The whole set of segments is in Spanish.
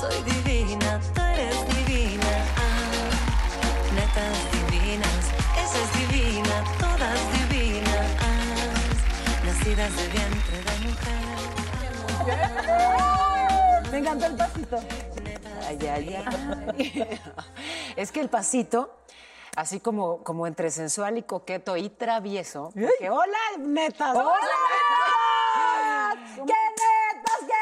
Soy divina, tú eres divina. Ah, netas divinas, esa es divina, todas divinas. nacidas de vientre de mujer. Me encantó el pasito. Ay, ay, ay. es que el pasito, así como, como entre sensual y coqueto y travieso, que hola, netas. ¡Hola! ¡Qué netas, qué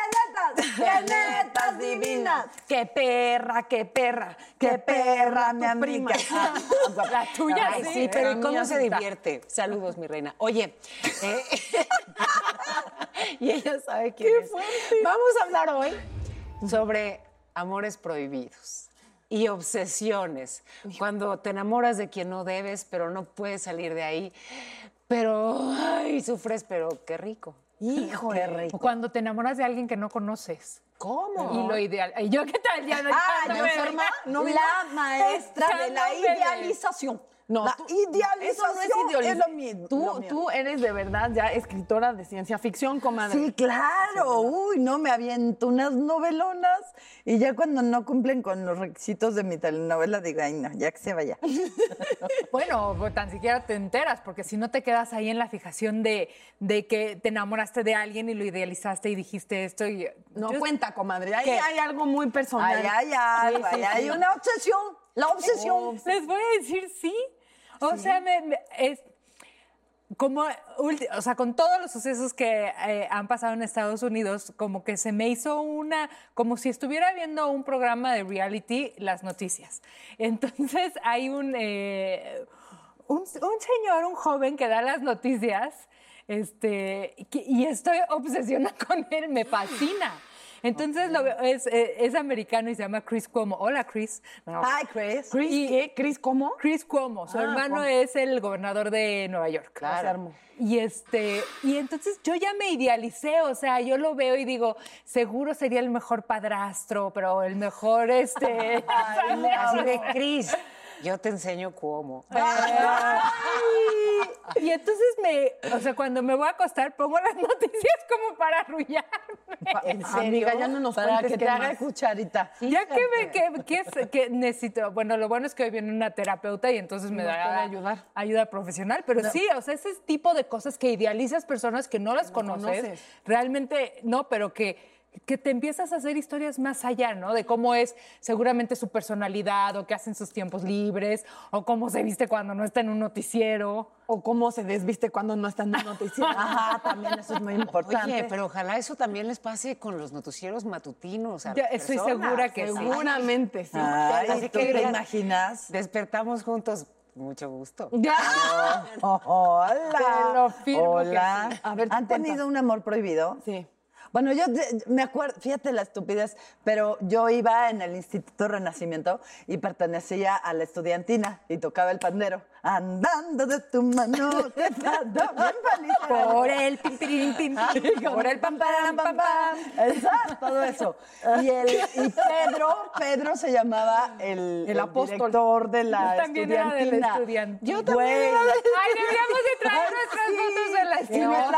netas! ¡Qué divinas! ¡Qué perra, qué perra! ¡Qué perra, mi amiga! La tuya, Ay, sí, sí, pero pero ¿cómo se divierte? Saludos, mi reina. Oye, eh, y ella sabe quién es. Vamos a hablar hoy sobre amores prohibidos y obsesiones. Cuando te enamoras de quien no debes, pero no puedes salir de ahí. Pero, ay, sufres, pero qué rico. O rico. cuando te enamoras de alguien que no conoces. ¿Cómo? Y lo ideal. ¿Y yo qué tal? Ya no Ah, no yo me- soy no la maestra de la idealización. No, la tú- idealización eso no es es idealización. lo mismo. Tú, lo mío. tú eres de verdad ya escritora de ciencia ficción, comadre. Sí, claro. Uy, no, me aviento unas novelonas y ya cuando no cumplen con los requisitos de mi telenovela digo, ay, no, ya que se vaya. Bueno, pues tan siquiera te enteras, porque si no te quedas ahí en la fijación de, de que te enamoraste de alguien y lo idealizaste y dijiste esto. Y, No yo- cuenta, comadre. Ahí hay algo muy personal. Ay, ay, ay, Sí, sí, hay sí. una obsesión. La obsesión. Les voy a decir sí. O sea, me- me- es como, o sea, con todos los sucesos que eh, han pasado en Estados Unidos, como que se me hizo una, como si estuviera viendo un programa de reality, las noticias. Entonces hay un, eh, un, un señor, un joven que da las noticias, este, y estoy obsesionada con él, me fascina. Entonces lo veo- es, eh, es americano y se llama Chris Cuomo. Hola, Chris. No, Ay, Chris. ¿Chris Y- qué? ¿Chris cómo? Chris Cuomo, su Ah, hermano Cuomo. es el gobernador de Nueva York. Claro. Y este, y entonces yo ya me idealicé, o sea, yo lo veo y digo, seguro sería el mejor padrastro, pero el mejor este. Así de Cris. Yo te enseño cómo. y entonces me, o sea, cuando me voy a acostar pongo las noticias como para arrullarme. ¿En Amiga, ya no nos Para que te haga cucharita. Ya que ve que, que, es- que necesito, bueno, lo bueno es que hoy viene una terapeuta y entonces me Nos da puede ayudar. ayuda profesional, pero sí, o sea, ese tipo de cosas que idealizas personas que no las conoces, conoces. realmente no, pero que que te empiezas a hacer historias más allá, ¿no? De cómo es seguramente su personalidad o qué hace en sus tiempos libres o cómo se viste cuando no está en un noticiero. O cómo se desviste cuando no está en un noticiero. Ajá, también eso es muy importante. Oye, pero ojalá eso también les pase con los noticieros matutinos. A Ya estoy personas. segura que sí. Seguramente sí. Ay, Así ¿tú que te ya- imaginas? Despertamos juntos. Mucho gusto. Oh, hola. Te lo firmo que Hola. sí. A ver, tú ¿Han cuenta. tenido un amor prohibido? Sí. Bueno, yo me acuerdo, fíjate la estupidez, pero yo iba en el Instituto Renacimiento y pertenecía a la estudiantina y tocaba el pandero. Andando de tu mano, te. Por el pim, pim, pim, por el pam, param, pam, pam. Exacto, todo eso. Y, el, y Pedro, Pedro se llamaba el, El apóstol. director de la Yo también era de la estudiantina. estudiantina. Yo también era de Ay, deberíamos de traer nuestras fotos de la Y me- las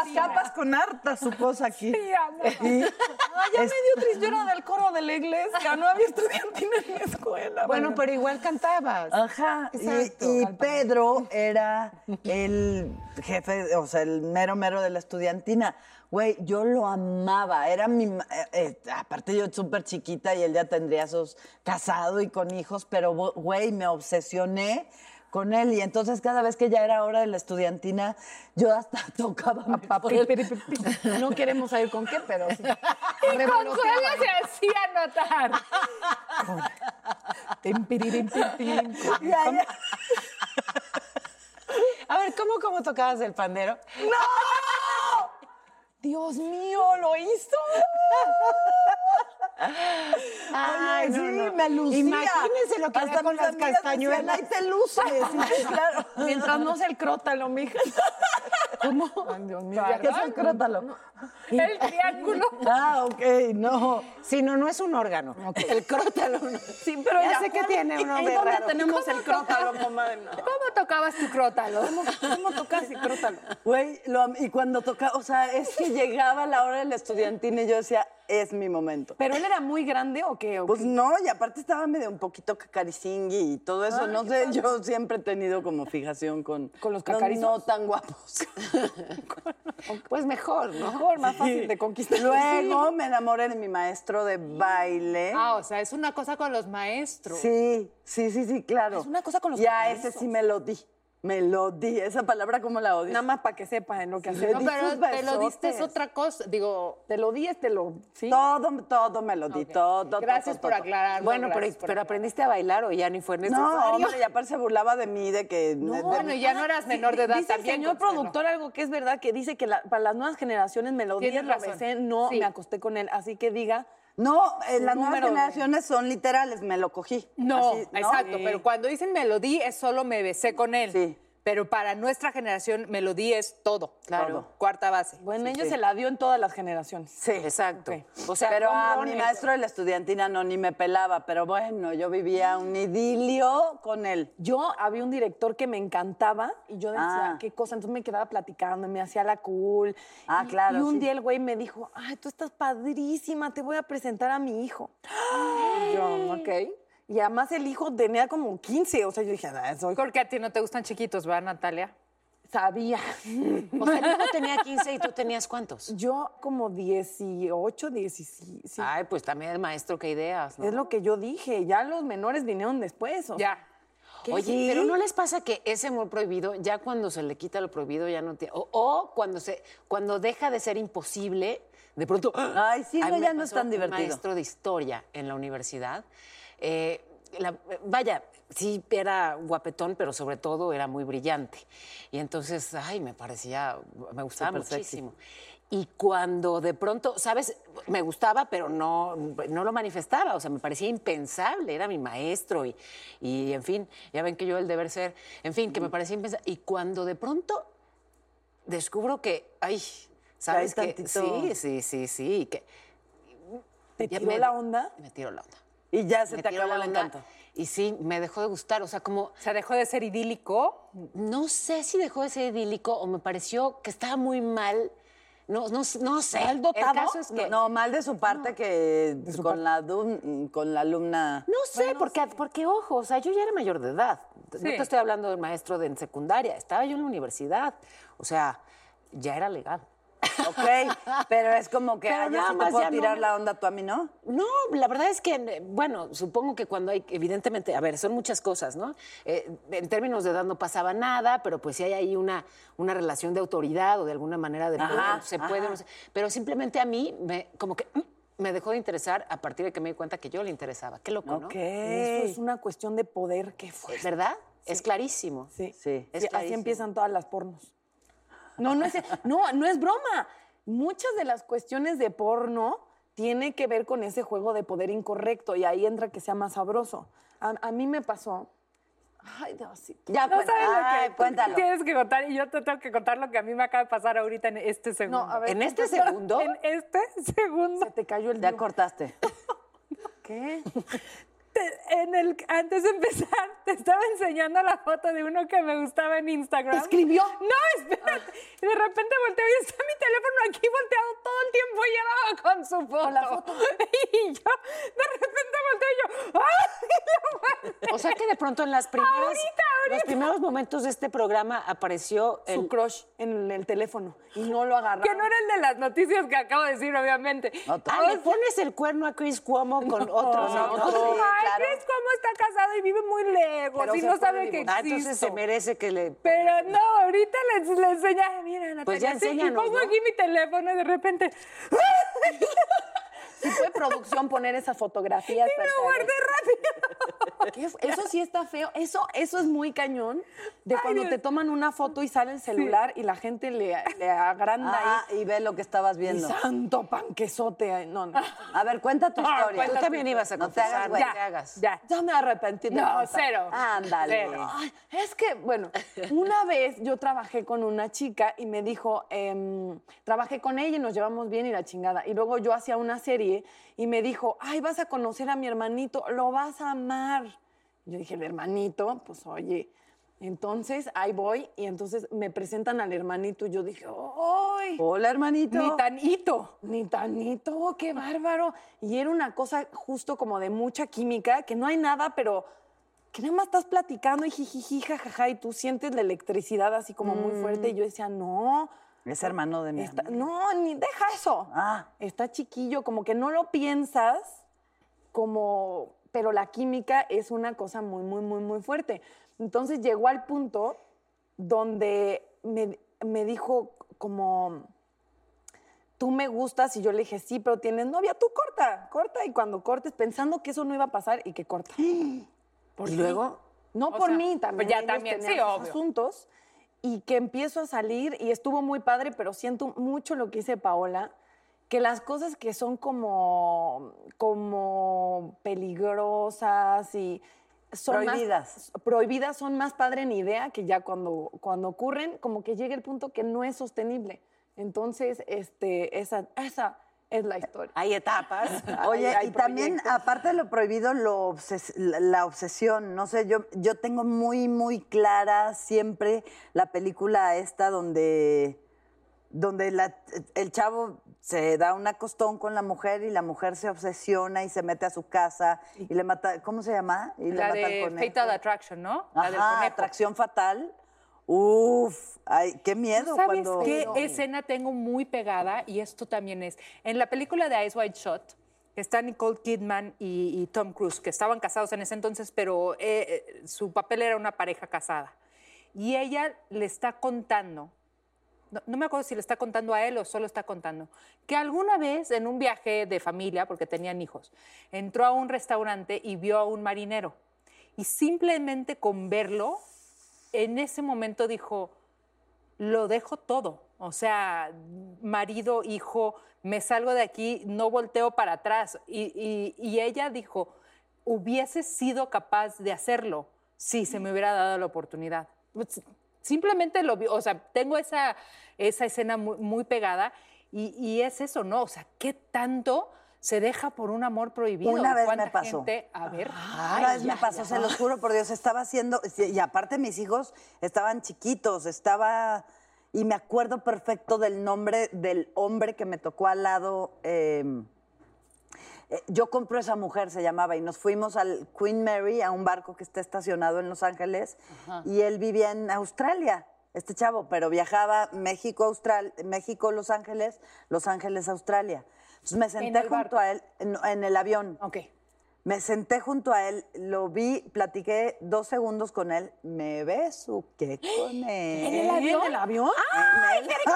estudiantina. capas con harta su cosa aquí. Sí, amor. Y- Ay, ya Es- me dio triste. Yo era del coro de la iglesia. No había estudiantina en mi escuela. Bueno, pero igual cantabas. Ajá. Y- Exacto. Y, Al Pedro maestro era el jefe, o sea, el mero mero de la estudiantina. Güey, yo lo amaba. Era mi. eh, eh, aparte, yo súper chiquita y él ya tendría sus casado y con hijos, pero, güey, me obsesioné con él. Y entonces, cada vez que ya era hora de la estudiantina, yo hasta tocaba pi, pi. No queremos saber con qué, pero sí. Y Consuelo se hacía notar. Tim. Ya, ya. ¿Cómo, cómo tocabas el pandero? Dios mío, lo hizo. Ay, no, sí, no. me lucía. Imagínense lo que Hasta con las decían, castañuelas. Ay, te luces. Sí, claro. Mientras no sea el crótalo, mija. ¿Cómo? Ay, Dios mío. ¿Qué es el crótalo? El triángulo. Ah, ok, no. Sí, no, no es un órgano. El crótalo. no. Sí, pero Ya ya sé que tiene un ¿Y- nombre ¿Y dónde raro. tenemos el crótalo, comadre? No. ¿Cómo tocabas tu crótalo? ¿Cómo, cómo tocas el crótalo? Güey, lo y cuando tocaba, o sea, es que llegaba la hora de la estudiantina y yo decía, es mi momento. ¿Pero él era muy grande o qué? o Pues qué? no, y aparte estaba medio un poquito cacaricingui y todo eso. no sé, yo siempre he tenido como fijación con... ¿Con los no- cacarizos? No, tan guapos. Pues mejor, ¿no? Mejor, más fácil de conquistar. Luego me enamoré de mi maestro de baile. Ah, o sea, es una cosa con los maestros. Sí, sí, sí, sí, claro. Es una cosa con los Y a cacarizos. ese sí me lo di. Me lo di. Esa palabra, ¿cómo la odias? Nada más para que sepan lo que Sí. hacer. No, pero te lo diste es otra cosa. Digo, Te lo di, te lo... ¿sí? Todo, todo me lo di, todo. gracias todo, por todo. aclarar. Bueno, pero, pero aprendiste a bailar o ya ni fue necesario. No, hombre, y aparte se burlaba de mí, de que... de- bueno, ya no eras menor de edad Dice el también. señor Consuelo. productor algo que es verdad, que dice que la- para las nuevas generaciones me lo di, Tienes lo razón. besé, no Sí. me acosté con él. Así que diga, No, eh, las nuevas número generaciones son literales, me lo cogí. No, Así, exacto, Sí. pero cuando dicen melodía es solo me besé con él. Sí. Pero para nuestra generación, melodía es todo. Claro. Cuarta base. bueno, Sí, ella sí. se la dio en todas las generaciones. Sí. Exacto. O sea, pero a mi maestro de la estudiantina no, ni me pelaba, pero bueno, yo vivía un idilio con él. Yo había un director que me encantaba y yo decía, Ah. qué cosa, entonces me quedaba platicando, me hacía la cool. Ah, Y- claro, Y un sí. día el güey me dijo, ay, tú estás padrísima, te voy a presentar a mi hijo. Y yo, ok. Y además el hijo tenía como 15, o sea, yo dije, ah, soy... Porque a ti no te gustan chiquitos, ¿verdad, Natalia? Sabía. O sea, el hijo tenía 15 y tú tenías cuántos. Yo como 18, 17. sí. Ay, pues también el maestro, qué ideas, ¿no? Es lo que yo dije, ya los menores vinieron después. o Ya. Oye, pero ¿no les pasa que ese amor prohibido, ya cuando se le quita lo prohibido, ya no tiene... O, o cuando, se, cuando deja de ser imposible, de pronto... Ay, sí, no, ya no es tan un divertido. maestro de historia en la universidad. Eh, la- vaya, sí era guapetón, pero sobre todo era muy brillante. Y entonces, ay, me parecía, me gustaba sexy. muchísimo. Y cuando de pronto, ¿sabes? Me gustaba, pero no, no lo manifestaba, o sea, me parecía impensable, era mi maestro y, y, en fin, ya ven que yo el deber ser, en fin, que me parecía impensable. Y cuando de pronto descubro que, ay, ¿sabes tantito- Sí, sí, sí, sí, que... ¿Te tiró me- la onda? Me tiró la onda. Y ya se Me te acabó el encanto. Y sí, me dejó de gustar, o sea, como... O sea, dejó de ser idílico. No sé si dejó de ser idílico o me pareció que estaba muy mal. No, no, no sé. ¿Mal dotado? El caso es que. No, mal de su parte que con, La dum- con la alumna. No sé, porque, porque, ojo, o sea, yo ya era mayor de edad. No Sí. te estoy hablando del maestro de en secundaria, estaba yo en la universidad. O sea, ya era legal. Ok, pero es como que Pero ay, yo nada sí te más puedo ya no tirar me- la onda, tú a mí no. No, la verdad es que, bueno, supongo que cuando hay, evidentemente, a ver, son muchas cosas, ¿no? Eh, en términos de edad no pasaba nada, pero pues si hay ahí una, una relación de autoridad o de alguna manera de Ajá, poder, se puede, ajá. no sé. pero simplemente a mí, me, como que mm, me dejó de interesar a partir de que me di cuenta que yo le interesaba. Qué loco, ¿no? Ok. Eso es una cuestión de poder que fue. ¿Verdad? Es clarísimo. Sí. Sí. Es así clarísimo. empiezan todas las pornos. No, no es, no, no es broma. Muchas de las cuestiones de porno tiene que ver con ese juego de poder incorrecto y ahí entra que sea más sabroso. A, a mí me pasó. Ay, Diosito. Ya, No cuenta- sabes lo ay, que cuéntalo. tienes que contar y yo te tengo que contar lo que a mí me acaba de pasar ahorita en este segundo. No, a ver, En este segundo, En este segundo. Se te cayó el Ya dedo. cortaste. ¿Qué? Te- en el, antes de empezar, te estaba enseñando la foto de uno que me gustaba en Instagram. ¿Te escribió? No, espérate. Y de repente volteo y está mi teléfono aquí volteado todo el tiempo y llevaba con su foto. la foto. Y yo, de repente volteo y yo, ¡ay! o sea que de pronto en las primeras. Ahorita, los primeros momentos de este programa apareció Su crush en el teléfono y no lo agarraron. Que no era el de las noticias que acabo de decir, obviamente. Ah, le pones el cuerno a Chris Cuomo con otros. no, ¿no? Claro. Chris, ¿cómo está casado y vive muy lejos Pero y no sabe que Ah, existe? entonces se merece que le... Pero no, ahorita les, les enseña, mira, Natalia, Pues ya sí, y pongo aquí mi teléfono y de repente, Si puede producción poner esas fotografías. me lo guardé rápido. ¿Qué f- Eso sí está feo. Eso, eso es muy cañón de Ay, cuando Dios. te toman una foto y sale el celular y la gente le, le agranda Ah, ahí. y ve lo que estabas Y viendo. santo panquesote. No, no. A ver, cuenta tu historia. Tú también ibas a No te hagas, confesar, güey. no te hagas. Ya. Ya me arrepentí de No, cero. Ándale. Cero. Ay, es que, bueno, una vez yo trabajé con una chica y me dijo, em, trabajé con ella y nos llevamos bien y la chingada. Y luego yo hacía una serie y me dijo, ay, vas a conocer a mi hermanito, lo vas a amar. Yo dije, el hermanito, pues oye. Entonces ahí voy y entonces me presentan al hermanito y yo dije, ¡ay! Hola, hermanito. Ni tan hito. Ni tanito, qué bárbaro. Y era una cosa justo como de mucha química, que no hay nada, pero que nada más estás platicando y jijiji, jajaja, y tú sientes la electricidad así como muy fuerte. Y yo decía, no. Es hermano de mi está- no, ni deja eso. Ah. Está chiquillo, como que no lo piensas, como, pero la química es una cosa muy, muy, muy, muy fuerte. Entonces llegó al punto donde me, me dijo como, tú me gustas y yo le dije, sí, pero tienes novia, tú corta, corta. Y cuando cortes, pensando que eso no iba a pasar y que corta. Y luego... No O por sea, mí, también. pues ya ellos también, sí, obvio. asuntos. Y que empiezo a salir y estuvo muy padre, pero siento mucho lo que dice Paola, que las cosas que son como, como peligrosas y son más- Prohibidas. prohibidas son más padre en idea que ya cuando, cuando ocurren, como que llega el punto que no es sostenible. Entonces, este, esa, esa es la historia. Hay etapas. Oye, Hay- hay y también, proyectos. aparte de lo prohibido, lo obses- la, obsesión. No sé, yo, yo tengo muy, muy clara siempre la película esta donde, donde la- el chavo se da un acostón con la mujer y la mujer se obsesiona y se mete a su casa y le mata, ¿cómo se llama? Y le La mata al de. Fatal Attraction, ¿no? La Ajá, atracción fatal. Uf, ay, qué miedo ¿Sabes cuando... qué escena tengo muy pegada? Y esto también es. En la película de Eyes Wide Shut, está Nicole Kidman y, y Tom Cruise, que estaban casados en ese entonces, pero eh, eh, su papel era una pareja casada. Y ella le está contando, no, no me acuerdo si le está contando a él o solo está contando, que alguna vez en un viaje de familia, porque tenían hijos, entró a un restaurante y vio a un marinero. Y simplemente con verlo, en ese momento dijo, lo dejo todo. O sea, marido, hijo, me salgo de aquí, no volteo para atrás. Y, y- ella dijo, hubiese sido capaz de hacerlo si se me hubiera dado la oportunidad. Pues, Simplemente lo vi, o sea, tengo esa, esa escena muy, muy pegada y, y es eso, ¿no? O sea, ¿qué tanto se deja por un amor prohibido? Una vez ¿Cuánta me pasó. gente- a ver. Una vez me pasó, se los juro por Dios, estaba haciendo, y aparte mis hijos estaban chiquitos, estaba, y me acuerdo perfecto del nombre del hombre que me tocó al lado. eh, eh, yo compro esa mujer, se llamaba, y nos fuimos al Queen Mary, a un barco que está estacionado en Los Ángeles, y él vivía en Australia, este chavo, pero viajaba México, Austral, México, Los Ángeles, Los Ángeles, Australia. Entonces me senté junto barco? a él, en- en el avión. Ok. Me senté junto a él, lo vi, platiqué dos segundos con él, me besuqué con él. ¿En el avión? ¿En el avión? ¡Ay, qué No,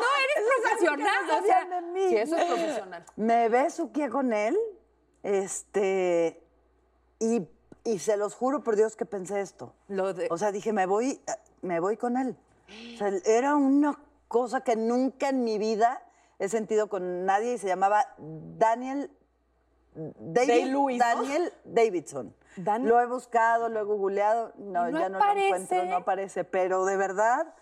no eres profesional. O sea, de mí. Sí, eso es profesional. Me besuqué con él, este, y, y se los juro por Dios que pensé esto. Lo de- O sea, dije, me voy, me voy con él. O sea, era una cosa que nunca en mi vida he sentido con nadie y se llamaba Daniel. Daniel Davidson. Dan- Lo he buscado, lo he googleado, no, ¿No ya no aparece? lo encuentro, no aparece, pero de verdad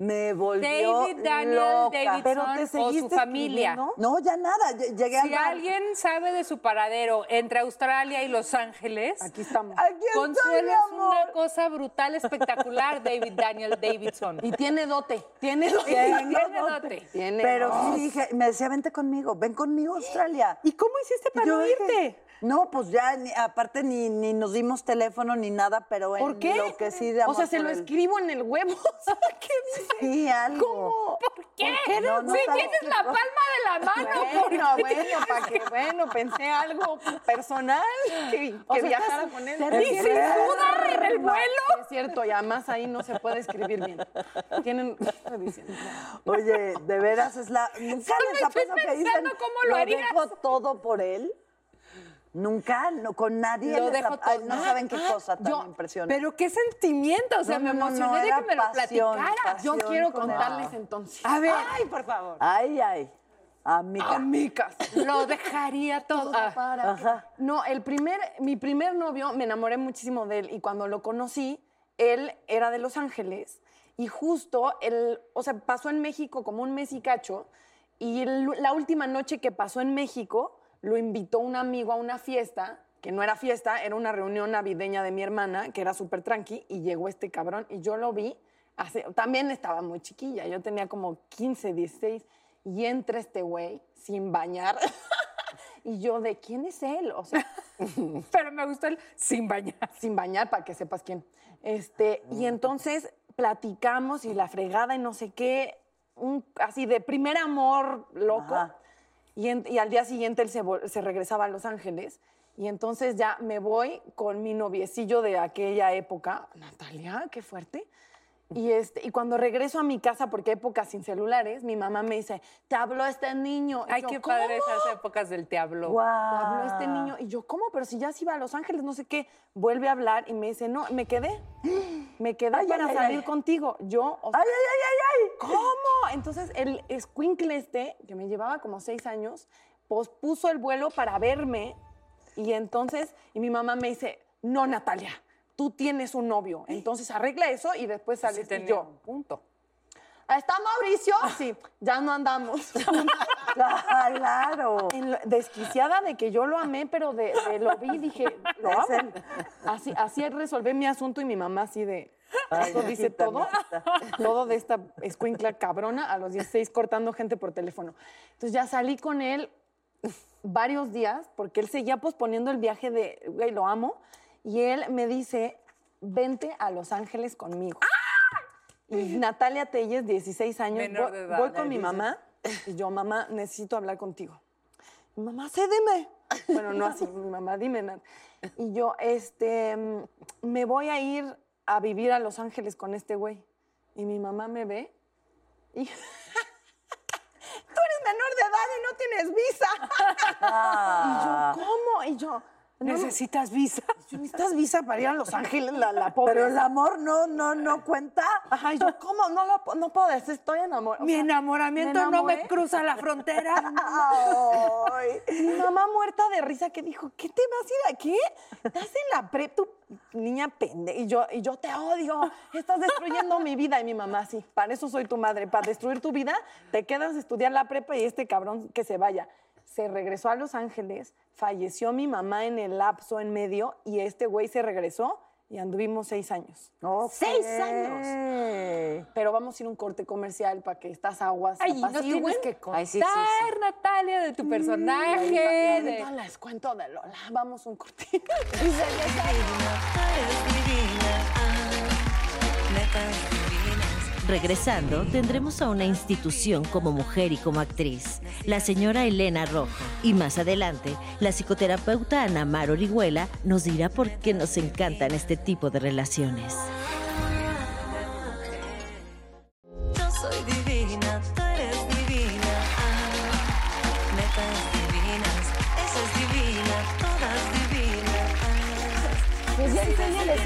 me volvió David Daniel loca. Davidson Pero te o su seguiste familia. No, ya nada, ll- llegué Si bar. alguien sabe de su paradero entre Australia y Los Ángeles, Aquí estamos. Aquí estoy, mi Consuelo es una cosa brutal, espectacular, David Daniel Davidson. Y tiene dote. Tiene dote. Tiene dote. Tiene Pero sí dije, me decía, vente conmigo, ven conmigo a Australia. ¿Y cómo hiciste para no dije, irte? No, pues ya, ni- aparte ni, ni nos dimos teléfono ni nada, pero en ¿Por qué? lo que sí de o sea, se por lo escribo en el huevo. ¿qué dice? Sí, algo. ¿Cómo? ¿Por qué? No, no si sabes tienes qué la palma de la mano. ¿por Bueno, qué? bueno, para que, bueno, pensé algo personal, que, O que sea, viajara estás- con él. Y sin duda en el vuelo. Es cierto, y además ahí no se puede escribir bien. Tienen. Oye, de veras es la. Nunca Solo les ha que dicen. cómo lo harías". dejo todo por él. Nunca, no, con nadie. Lo Ay, no saben qué Ah, cosa tan yo- impresionante. Pero qué sentimiento, o sea, No, me no, emocioné no, de que me lo pasión, platicaras. Yo quiero contarles entonces. A ver, Ay, por favor. Ay, ay. Amiga. Amicas. lo dejaría todo. Ah, Para- Ajá. No, el primer, mi primer novio, me enamoré muchísimo de él y cuando lo conocí, él era de Los Ángeles y justo, él, o sea, pasó en México como un mes y cacho y el- la última noche que pasó en México, lo invitó un amigo a una fiesta, que no era fiesta, era una reunión navideña de mi hermana, que era súper tranqui, y llegó este cabrón y yo lo vi, hace, también estaba muy chiquilla, yo tenía como 15, 16, y entra este güey sin bañar. Y yo, ¿de quién es él? O sea, Pero me gustó el sin bañar. sin bañar para que sepas quién. Este, y entonces platicamos y la fregada y no sé qué, un- así de primer amor loco. Ajá. Y, al día siguiente él se, se regresaba a Los Ángeles. Y entonces ya me voy con mi noviecillo de aquella época, Natalia, qué fuerte. Y, este, y cuando regreso a mi casa, porque época sin celulares, mi mamá me dice, te habló este niño. Y Ay, yo, qué "¿Cómo?". padre esas épocas del te habló. Me habló este niño y yo, ¿cómo? Pero si ya se iba a Los Ángeles, no sé qué. Vuelve a hablar y me dice, no, me quedé. Me quedé Ay, para ay, salir ay. contigo. Yo, o sea, Ay, ay, ay, ay, ay. ¿cómo? Entonces el escuincle este, que me llevaba como seis años, pospuso el vuelo para verme. Y entonces, y mi mamá me dice, no, Natalia, tú tienes un novio. Entonces arregla eso y después Sí, sales. y tenía yo, un punto. ¿está Mauricio? Sí, ya no andamos. Claro. Lo- desquiciada de que yo lo amé, pero de, de lo vi y dije, lo amo. Así, así resolví mi asunto y mi mamá así de, Ay, eso dice todo, todo de esta escuincla cabrona a los 16 cortando gente por teléfono. Entonces ya salí con él varios días porque él seguía posponiendo el viaje de, güey, lo amo, y él me dice, vente a Los Ángeles conmigo. Y Natalia Telles, 16 años, Menor voy, de edad, voy con mi dices. mamá y yo, mamá, necesito hablar contigo. Mamá, cédeme. Bueno, no así, mi mamá, dime. Nat. Y yo, este, me voy a ir a vivir a Los Ángeles con este güey. Y mi mamá me ve y... Tú eres menor de edad y no tienes visa. Ah. Y yo, ¿cómo? Y yo, no, ¿Necesitas visa? ¿necesitas visa para ir a Los Ángeles? La, la pobre. Pero el amor no, no, no cuenta. Ajá, y yo, ¿cómo? No, lo, no puedo decir, estoy enamorada. Mi sea, enamoramiento no me cruza la frontera. Ay. Mi mamá muerta de risa que dijo, ¿qué te vas a ir a qué? Estás en la prep, tu niña pende. Y yo, y yo te odio, estás destruyendo mi vida. Y mi mamá, sí, para eso soy tu madre, para destruir tu vida, te quedas a estudiar la prepa y este cabrón que se vaya. Se regresó a Los Ángeles, falleció mi mamá en el lapso en medio y este güey se regresó y anduvimos seis años. Ok. ¡Seis años! Pero vamos a ir a un corte comercial para que estas aguas Ay, no tienes que contar, Ay, sí, sí, sí. Natalia, de tu personaje. Ahorita- de- ahorita les cuento de Lola. Vamos a un corte. Regresando, tendremos a una institución como mujer y como actriz, la señora Elena Rojo. Y más adelante, la psicoterapeuta Ana Mar Orihuela nos dirá por qué nos encantan este tipo de relaciones.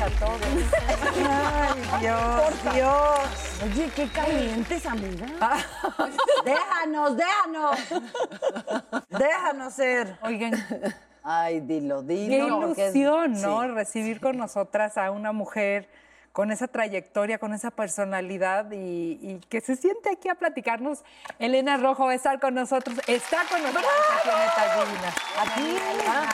A todos. Ay, Dios, Dios. Oye, qué calientes, amiga. Déjanos, déjanos. Déjanos ser. Oigan, Ay, dilo, qué dilo. es- ilusión, ¿no? sí. Recibir con nosotras a una mujer con esa trayectoria, con esa personalidad y, y que se siente aquí a platicarnos. Elena Rojo va a estar con nosotros, está con nosotros en Divinas. Aquí, Elena.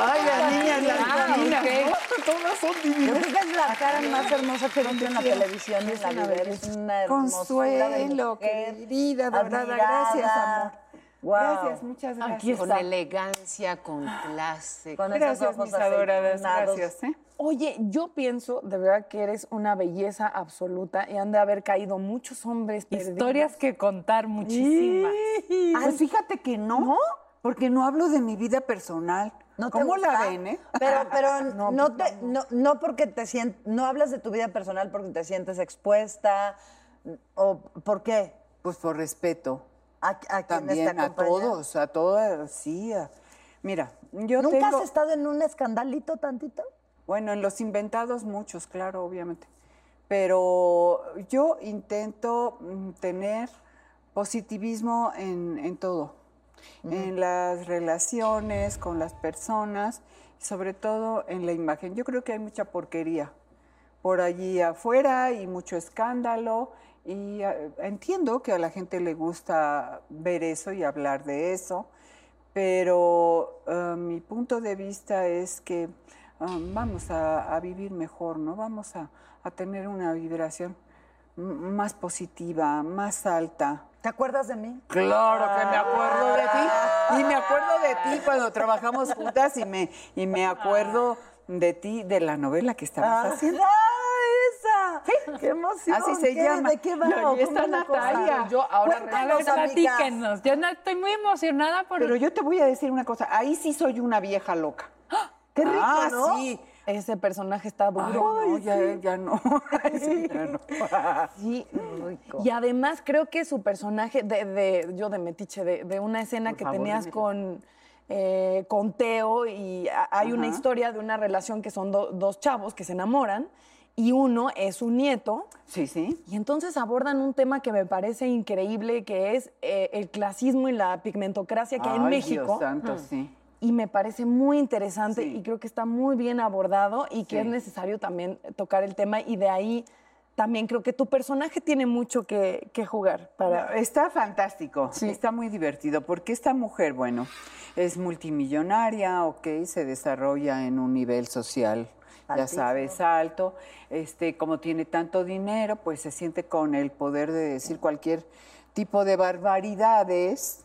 Ay, la niña, la Ah, divina. ok. Todas son divinas. Yo creo que es la cara más hermosa que he visto en la televisión en la vida. Eres una Consuelo, querida, dorada, gracias, amor. Gracias, muchas gracias. Aquí Con elegancia, con clase. Con Gracias, mis adoradas, gracias. ¿eh? Oye, yo pienso de verdad que eres una belleza absoluta y han de haber caído muchos hombres perdidos. Historias que contar muchísimas. Pues fíjate que no, porque no hablo de mi vida personal. ¿No te ¿Cómo la ven, eh? Pero, pero No, no, pues te, no, no porque te sientes, no hablas de tu vida personal porque te sientes expuesta, o ¿por qué? Pues por respeto. ¿A, a También a todos, a todas, sí. a- Mira, yo ¿Nunca tengo... has estado en un escandalito tantito? Bueno, en los inventados muchos, claro, obviamente. Pero yo intento mm, tener positivismo en, en todo, en las relaciones con las personas, sobre todo en la imagen. Yo creo que hay mucha porquería por allí afuera y mucho escándalo. Y eh, entiendo que a la gente le gusta ver eso y hablar de eso, pero eh, mi punto de vista es que ah, vamos a, vivir mejor, ¿no? Vamos a, tener una vibración más positiva, más alta. ¿Te acuerdas de mí? Claro que me acuerdo de ti. Y me acuerdo de ti cuando trabajamos juntas y me, y me acuerdo de ti, de la novela que estabas haciendo. ¡Ah, esa! ¡Qué emoción! Así se ¿Qué- llama. ¿De qué va? Y ahí ¿Cómo está es la cosa? Natalia. Yo ahora Cuéntanos, platíquenos. Yo no- estoy muy emocionada por... Pero yo te voy a decir una cosa, ahí sí soy una vieja loca. ¡Qué rico, ah, ¿no? sí. Ese personaje está Ay, duro. no, ya, ya no. Ay, sí, ya no. Sí, y además creo que su personaje, de, de- yo de Metiche, de, de una escena Por que favor, tenías dime. con, eh, con Teo y a- hay una historia de una relación que son do- dos chavos que se enamoran y uno es su nieto Sí, sí. y entonces abordan un tema que me parece increíble que es eh, el clasismo y la pigmentocracia que hay en Ay, México. Dios santo, sí. Y me parece muy interesante Sí. y creo que está muy bien abordado y que Sí. es necesario también tocar el tema y de ahí también creo que tu personaje tiene mucho que, que jugar para... Está fantástico, Sí. está muy divertido, porque esta mujer, bueno, es multimillonaria, ok, se desarrolla en un nivel social, ya sabes, alto, este, como tiene tanto dinero, pues se siente con el poder de decir cualquier tipo de barbaridades.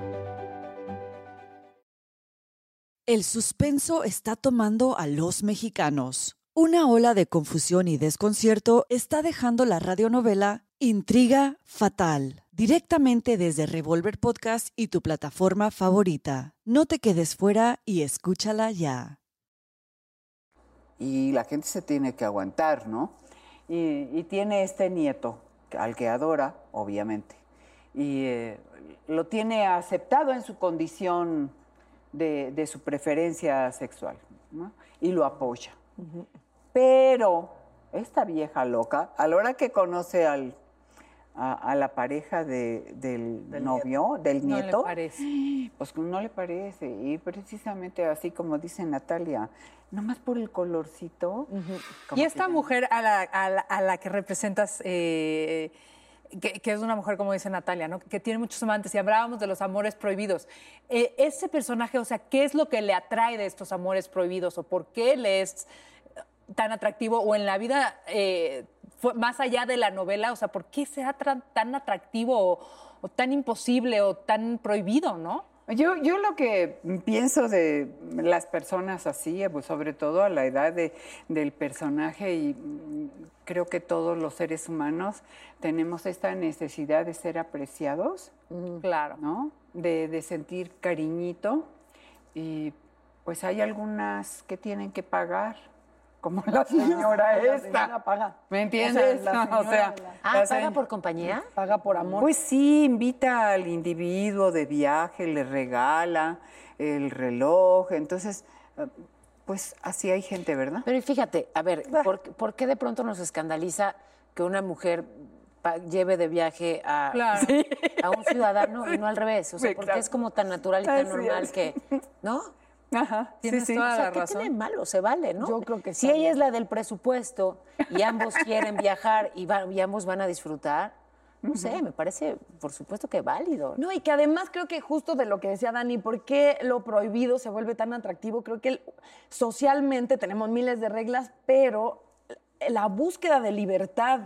El suspenso está tomando a los mexicanos. Una ola de confusión y desconcierto está dejando la radionovela Intriga Fatal, directamente desde Revolver Podcast y tu plataforma favorita. No te quedes fuera y escúchala ya. y la gente se tiene que aguantar, ¿no? Y, tiene este nieto, al que adora, obviamente, y eh, lo tiene aceptado en su condición de, de su preferencia sexual, ¿no? Y lo apoya. Pero esta vieja loca, a la hora que conoce al, a, a la pareja de- del, novio, del No le nieto, parece. pues no le parece. Y precisamente así como dice Natalia, nomás por el colorcito. Y esta mujer a la, a la- a la que representas, eh, que, es una mujer, como dice Natalia, ¿no? que tiene muchos amantes, y hablábamos de los amores prohibidos. Eh, ese personaje, o sea, ¿qué es lo que le atrae de estos amores prohibidos? ¿O por qué le es tan atractivo? ¿O en la vida, eh, más allá de la novela, o sea, ¿por qué sea tan atractivo o, tan imposible o tan prohibido, no? Yo, yo lo que pienso de las personas así, pues sobre todo a la edad de- del personaje, y creo que todos los seres humanos tenemos esta necesidad de ser apreciados, Claro. ¿no? De, de sentir cariñito, y pues hay algunas que tienen que pagar, como la señora La esta. señora paga. ¿Me entiendes? O sea, la O sea, señora la- Ah, la ¿paga se- por compañía? Paga por amor. pues sí, invita al individuo de viaje, le regala el reloj, entonces, pues así hay gente, ¿verdad? Pero y fíjate, a ver, ¿por, por qué de pronto nos escandaliza que una mujer lleve de viaje a, Claro. a un ciudadano y no al revés. O sea, porque Exacto. es como tan natural y tan Así normal es. que, ¿no? Ajá, sí, Tienes sí. toda O sea, la ¿qué razón. tiene malo? Se vale, ¿no? Yo creo que Si está ella es la del presupuesto y ambos quieren viajar y, va- y ambos van a disfrutar, no sé, me parece, por supuesto que válido. No, y que además creo que justo de lo que decía Dani, ¿por qué lo prohibido se vuelve tan atractivo? Creo que el- socialmente tenemos miles de reglas, pero la búsqueda de libertad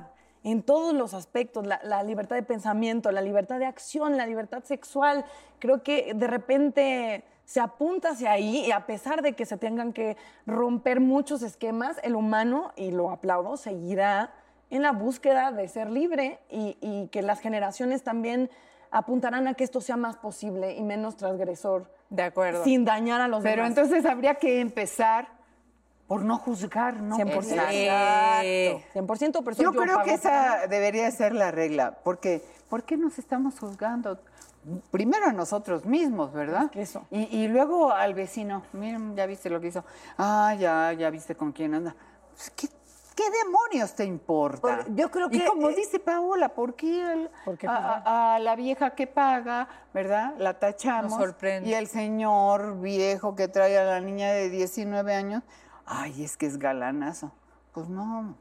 en todos los aspectos, la, la libertad de pensamiento, la libertad de acción, la libertad sexual, creo que de repente se apunta hacia ahí y a pesar de que se tengan que romper muchos esquemas, el humano, y lo aplaudo, seguirá en la búsqueda de ser libre y, y que las generaciones también apuntarán a que esto sea más posible y menos transgresor, De acuerdo. sin dañar a los Pero demás. entonces habría que empezar por no juzgar, ¿no? 100%. Exacto. 100%, pero soy Yo creo que esa debería ser la regla, porque ¿por qué nos estamos juzgando? Primero a nosotros mismos, ¿verdad? que eso. Y, y luego al vecino, miren, ya viste lo que hizo. Ah, ya, ya viste con quién anda. Pues, ¿Qué, qué demonios te importa? Por- yo creo Y que, como eh, dice Paola, ¿por qué, al- ¿Por qué a, a- a la vieja que paga, ¿verdad? La tachamos. Nos sorprende. Y el señor viejo que trae a la niña de 19 años, ay, es que es galanazo. Pues no.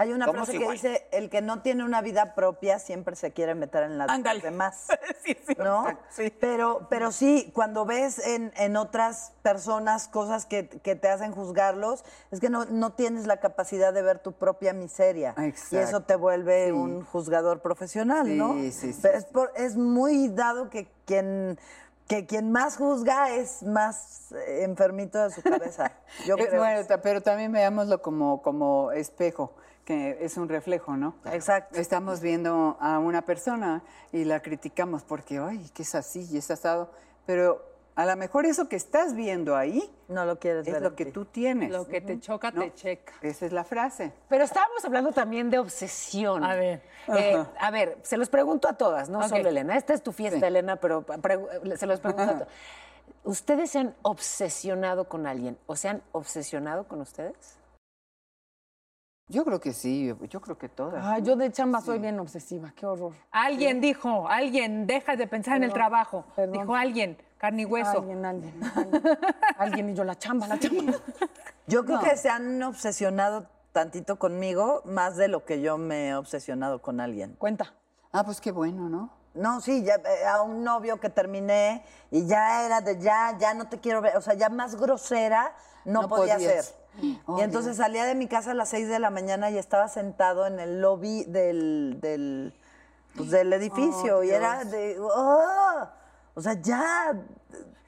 Hay una Somos frase que igual. dice, el que no tiene una vida propia siempre se quiere meter en la de los demás. Sí, sí, ¿No? sí. Pero, pero sí, cuando ves en, en otras personas cosas que, que te hacen juzgarlos, es que no, no tienes la capacidad de ver tu propia miseria. Exacto. Y eso te vuelve Sí. un juzgador profesional, Sí, ¿no? sí, sí, Pero es, por- es muy dado que quien, que quien más juzga es más eh, enfermito de su cabeza. Yo creo. bueno, pero también veámoslo como, como espejo, que es un reflejo, ¿no? Exacto. Estamos viendo a una persona y la criticamos porque, ay, que es así y es asado, pero a lo mejor eso que estás viendo ahí No lo quieres es ver lo que tú tienes. Lo que te choca, ¿no? te checa. Esa es la frase. Pero estábamos hablando también de obsesión. A ver. Eh, a ver, se los pregunto a todas, no Ok. solo Elena. Esta es tu fiesta, Sí. Elena, pero se los pregunto a todas. ¿Ustedes se han obsesionado con alguien o se han obsesionado con ustedes? Yo creo que sí, yo creo que todas. Ay, yo de chamba soy bien obsesiva, qué horror. Alguien dijo, alguien, deja de pensar en el trabajo. perdón. Dijo alguien, carne y hueso. Alguien, alguien, alguien. Alguien y yo la chamba, la chamba. Yo creo que se han obsesionado tantito conmigo más de lo que yo me he obsesionado con alguien. Cuenta. Ah, pues qué bueno, ¿no? No, sí, ya, eh, a un novio que terminé y ya era de ya, ya no te quiero ver, o sea, ya más grosera no, No podía ser. Oh, y entonces salía de mi casa a las 6 de la mañana y estaba sentado en el lobby del, del, pues, del edificio Oh, y era de, "Oh". o sea, ya.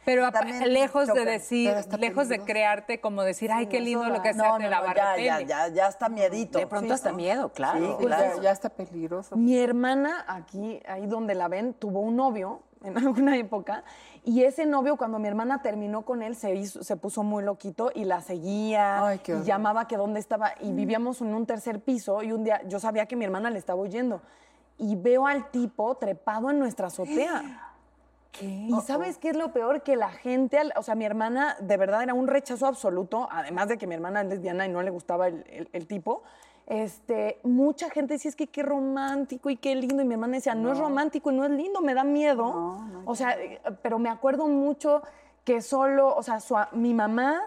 Pero lejos de decir, lejos de crearte como decir, ay, qué lindo lo que no, sea no, la ya, ya, tele. ya, ya está miedito. De pronto hasta miedo, claro. Sí, Pues claro. ya, ya está peligroso. Mi hermana, aquí, ahí donde la ven, tuvo un novio en alguna época. Y ese novio, cuando mi hermana terminó con él, se, hizo- se puso muy loquito y la seguía. Ay, qué y llamaba que dónde estaba. Y vivíamos en un tercer piso. Y un día yo sabía que mi hermana le estaba oyendo. Y veo al tipo trepado en nuestra azotea. Y sabes qué es lo peor? Que la gente, o sea, mi hermana de verdad era un rechazo absoluto, además de que mi hermana es lesbiana y no le gustaba el, el- el tipo. Este, mucha gente decía, es que qué romántico y qué lindo. Y mi hermana decía, no, es romántico y no es lindo, me da miedo. o sea, eh, pero me acuerdo mucho que solo, o sea, su mi mamá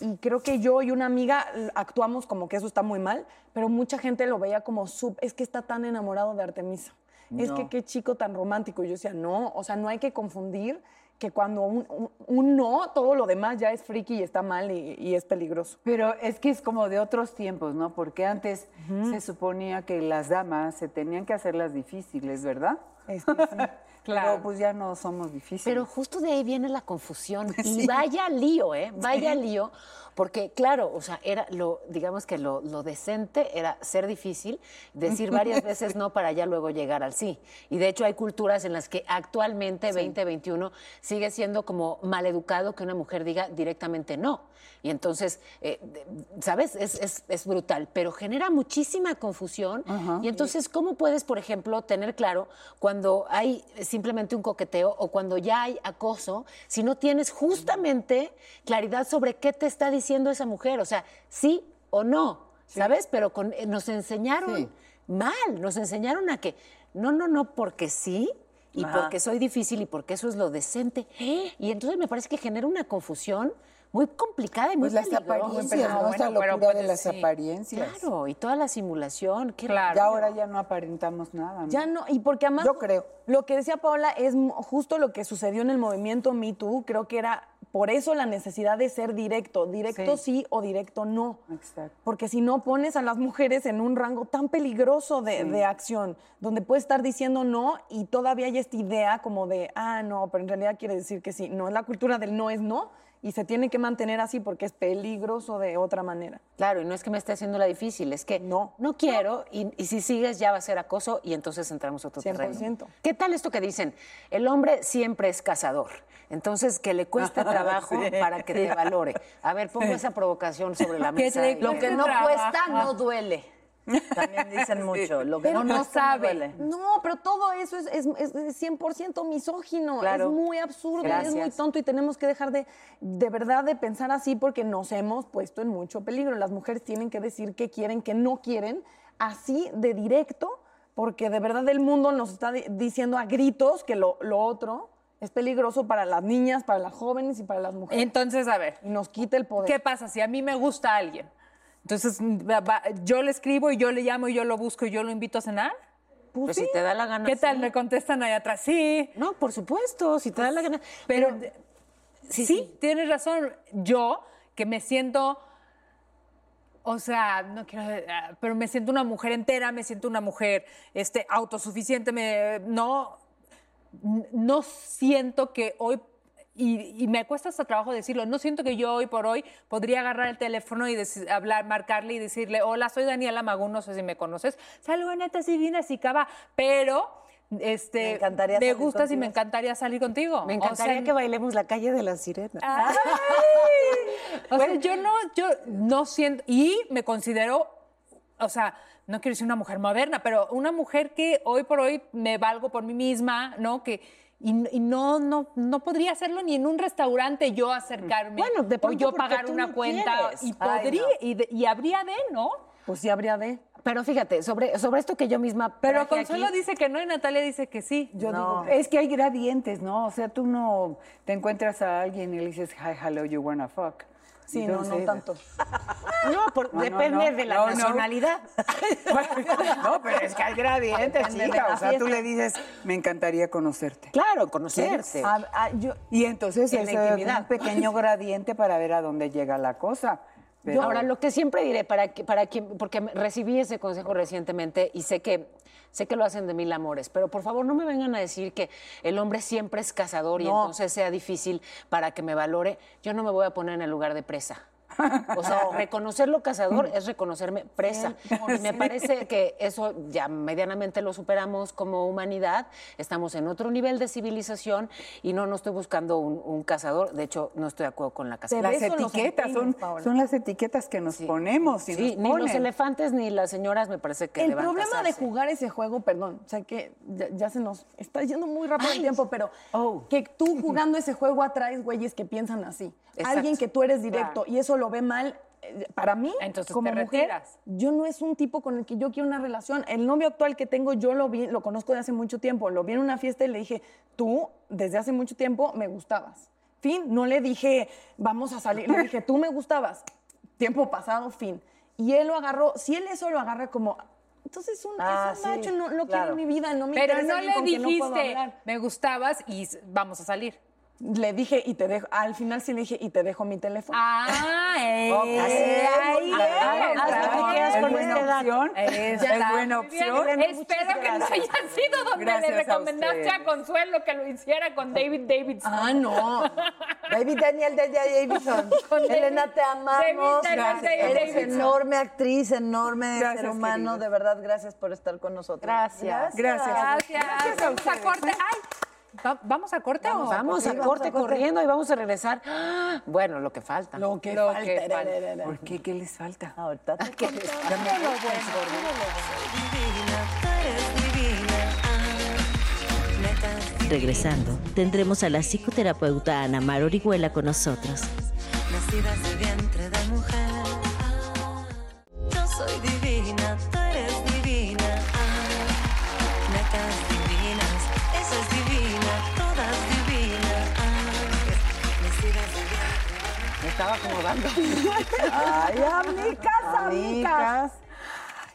y creo que yo y una amiga actuamos como que eso está muy mal, pero mucha gente lo veía como sub, es que está tan enamorado de Artemisa. Es que qué chico tan romántico. Y yo decía, no, o sea, no hay que confundir que cuando un, un- un no, todo lo demás ya es friki y está mal y, y es peligroso. Pero es que es como de otros tiempos, ¿no? Porque antes se suponía que las damas se tenían que hacer las difíciles, ¿verdad? Este, sí. Pero pues ya no somos difíciles. Pero justo de ahí viene la confusión. Y vaya lío, ¿eh? Vaya lío. Porque, claro, o sea, era lo, digamos que lo, lo decente era ser difícil, decir varias veces no para ya luego llegar al sí. Y de hecho hay culturas en las que actualmente, 2021, sigue siendo como maleducado que una mujer diga directamente no. Y entonces, eh, ¿sabes? Es, es- es brutal, pero genera muchísima confusión. Y entonces, ¿cómo puedes, por ejemplo, tener claro cuando hay simplemente un coqueteo o cuando ya hay acoso, si no tienes justamente claridad sobre qué te está diciendo esa mujer? O sea, sí o no, ¿sabes? Pero con- eh, nos enseñaron Sí. mal. Nos enseñaron a que no, no, no, porque sí y Ajá. porque soy difícil y porque eso es lo decente. Y entonces me parece que genera una confusión muy complicada y muy Pues las apariencias, ¿no? Bueno, pero locura de las sí. apariencias. Claro, y toda la simulación. qué Claro. Ya ahora ya no aparentamos nada. ¿no? Ya no, y porque además. Yo creo. Lo que decía Paola es justo lo que sucedió en el movimiento Me Too. Creo que era por eso la necesidad de ser directo. Directo sí, o directo no. Exacto. Porque si no pones a las mujeres en un rango tan peligroso de, de acción, donde puede estar diciendo no y todavía hay esta idea como de, ah, no, pero en realidad quiere decir que sí. No, es la cultura del no es no y se tiene que mantener así porque es peligroso de otra manera. Claro, y no es que me esté haciendo la difícil, es que No. no quiero y, y si sigues ya va a ser acoso y entonces entramos a otro 100%. terreno. ¿Qué tal esto que dicen? El hombre siempre es cazador, entonces que le cueste trabajo para que te valore. A ver, pongo esa provocación sobre la mesa. y- Lo que no Trabajo. cuesta no duele. También dicen mucho. Lo que Pero no, no sabe. duele. No, pero todo eso es, es, es- es 100% misógino. Claro. Es muy absurdo y es muy Gracias. tonto y tenemos que dejar de, de verdad de pensar así porque nos hemos puesto en mucho peligro. Las mujeres tienen que decir qué quieren, qué no quieren, así de directo, porque de verdad el mundo nos está di- diciendo a gritos que lo, lo otro es peligroso para las niñas, para las jóvenes y para las mujeres. Entonces, a ver, y nos quita el poder. ¿qué pasa si a mí me gusta alguien? Entonces, va- va- yo le escribo y yo le llamo y yo lo busco y yo lo invito a cenar. Pues si te da la gana. ¿Qué tal? sí. Me contestan ahí atrás. Sí. No, por supuesto, si te da la gana. Pero, Pero, sí, tienes razón. Yo, que me siento, o sea, no quiero, ah, pero me siento una mujer entera, me siento una mujer este, autosuficiente, me, no, no siento que hoy, y, y me cuesta hasta trabajo decirlo, no siento que yo hoy por hoy podría agarrar el teléfono y hablar, marcarle y decirle, hola, soy Daniela Magún, no sé si me conoces, salgo netas divinas y caba, pero... Este, Me encantaría me gustas y contigo. me encantaría salir contigo. me O encantaría sea, que bailemos la calle de las sirenas. Ay. O sea, yo no, yo no siento, y me considero, o sea, no quiero decir una mujer moderna, pero una mujer que hoy por hoy me valgo por mí misma, ¿no? Que, y, y no, no, no podría hacerlo ni en un restaurante yo acercarme Bueno, de o yo pagar una no cuenta quieres. y Ay, podría, no. y, de- y habría de, ¿no? Pues sí habría de. Pero fíjate, sobre, sobre esto que yo misma. Pero Consuelo aquí- dice que no y Natalia dice que sí. Yo No. digo Es que hay gradientes, ¿no? O sea, tú no te encuentras a alguien y le dices, hi, hello, you wanna fuck. Sí, no, no tanto. No, por- No, depende no. de la nacionalidad. no, pero es que hay gradientes, chica. O sea, tú le dices, me encantaría conocerte. Claro, conocerse. Ah, ah, yo, Y entonces En es un pequeño gradiente para ver a dónde llega la cosa. Pero- Ahora, lo que siempre diré, para que, para que, porque recibí ese consejo recientemente y sé que, sé que lo hacen de mil amores, pero por favor no me vengan a decir que el hombre siempre es cazador y entonces sea difícil para que me valore. Yo no me voy a poner en el lugar de presa. O sea, reconocer lo cazador es reconocerme presa. Y me parece que eso ya medianamente lo superamos como humanidad. Estamos en otro nivel de civilización y no, no estoy buscando un, un cazador. De hecho, no estoy de acuerdo con la caza. Te las etiquetas son, son las etiquetas que nos ponemos. Y Sí, nos ni los elefantes ni las señoras me parece que el deban problema de jugar ese juego, perdón, o sea que ya, ya se nos está yendo muy rápido el tiempo, pero Oh. que tú jugando ese juego atraes güeyes que piensan así. Exacto. Alguien que tú eres directo y eso lo ve mal. eh, Para mí, Entonces como te mujer, retiras. yo no es un tipo con el que yo quiero una relación. El novio actual que tengo, yo lo vi, lo conozco de hace mucho tiempo. Lo vi en una fiesta y le dije, tú, desde hace mucho tiempo, me gustabas. Fin, no le dije, vamos a salir. Le dije, tú me gustabas. Tiempo pasado, fin. Y él lo agarró, si él eso lo agarra como, entonces un, Ah, es un sí, macho, no, no claro. quiero mi vida, no me Pero interesa no le no dijiste, hablar. me gustabas y vamos a salir. Le dije y te dejo, al final sí le dije y te dejo mi teléfono. Ah, eh, ahí ahí es, haz lo que quieras Es con buena esta edad. opción. Es Es buena Muy bien. opción. Espero que no haya sido donde Gracias le recomendaste a. Consuelo que lo hiciera con David Davidson. Ah, no. David Daniel de Davidson. Elena, te amamos. David Eres Davidson. enorme actriz, enorme Gracias, ser humano. De verdad, gracias por estar con nosotros. Gracias. Gracias. Gracias. A corte. Ay, ¿va- ¿vamos a corte o Vamos a vamos corte a corte. corriendo y vamos a regresar. ¡Ah! Bueno, lo que falta. Lo que Lo falta. que falta. ¿Por qué? ¿Qué les falta? Ahorita te Divina, tú eres divina. Ah, neta, Regresando, tendremos a la psicoterapeuta Ana Mar Orihuela con nosotros. nacidas de vientre de mujer. Estaba acomodando. Ay, amigas, amigas.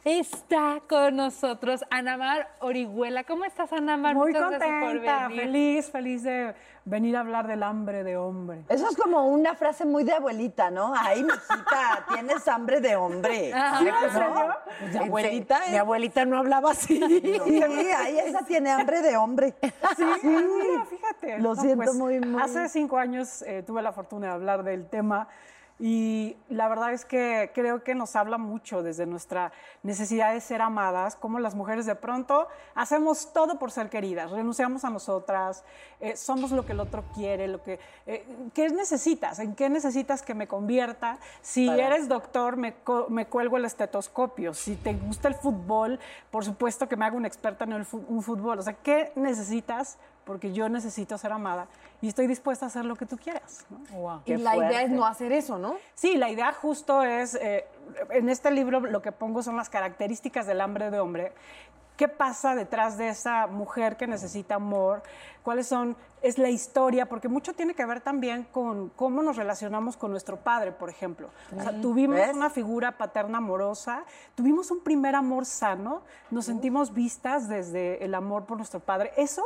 Está con nosotros Anamar Orihuela. ¿Cómo estás, Anamar? Muy Muchas gracias por contenta, venir. feliz, feliz de venir a hablar del hambre de hombre. Eso es como una frase muy de abuelita, ¿no? Ay, mijita, tienes hambre de hombre. Ah, ¿Sí, en serio? Mi abuelita, mi abuelita no hablaba así. Sí, ay, esa tiene hambre de hombre. Sí, mira, fíjate. Lo No, siento pues, muy, muy- Hace cinco años eh, tuve la fortuna de hablar del tema y la verdad es que creo que nos habla mucho desde nuestra necesidad de ser amadas, como las mujeres de pronto hacemos todo por ser queridas, renunciamos a nosotras, eh, somos lo que el otro quiere, lo que... eh, ¿Qué necesitas? ¿En qué necesitas que me convierta? Si Para- eres doctor, me, me cuelgo el estetoscopio. Si te gusta el fútbol, por supuesto que me hago una experta en el un fútbol. O sea, ¿qué necesitas? Porque yo necesito ser amada y estoy dispuesta a hacer lo que tú quieras. ¿no? Y la idea es no hacer eso, ¿no? Sí, la idea justo es, eh, en este libro lo que pongo son las características del hambre de hombre. ¿Qué pasa detrás de esa mujer que necesita amor? ¿Cuáles son? Es la historia, porque mucho tiene que ver también con cómo nos relacionamos con nuestro padre, por ejemplo. O sea, tuvimos ¿Ves? una figura paterna amorosa, tuvimos un primer amor sano, nos sentimos vistas desde el amor por nuestro padre. Eso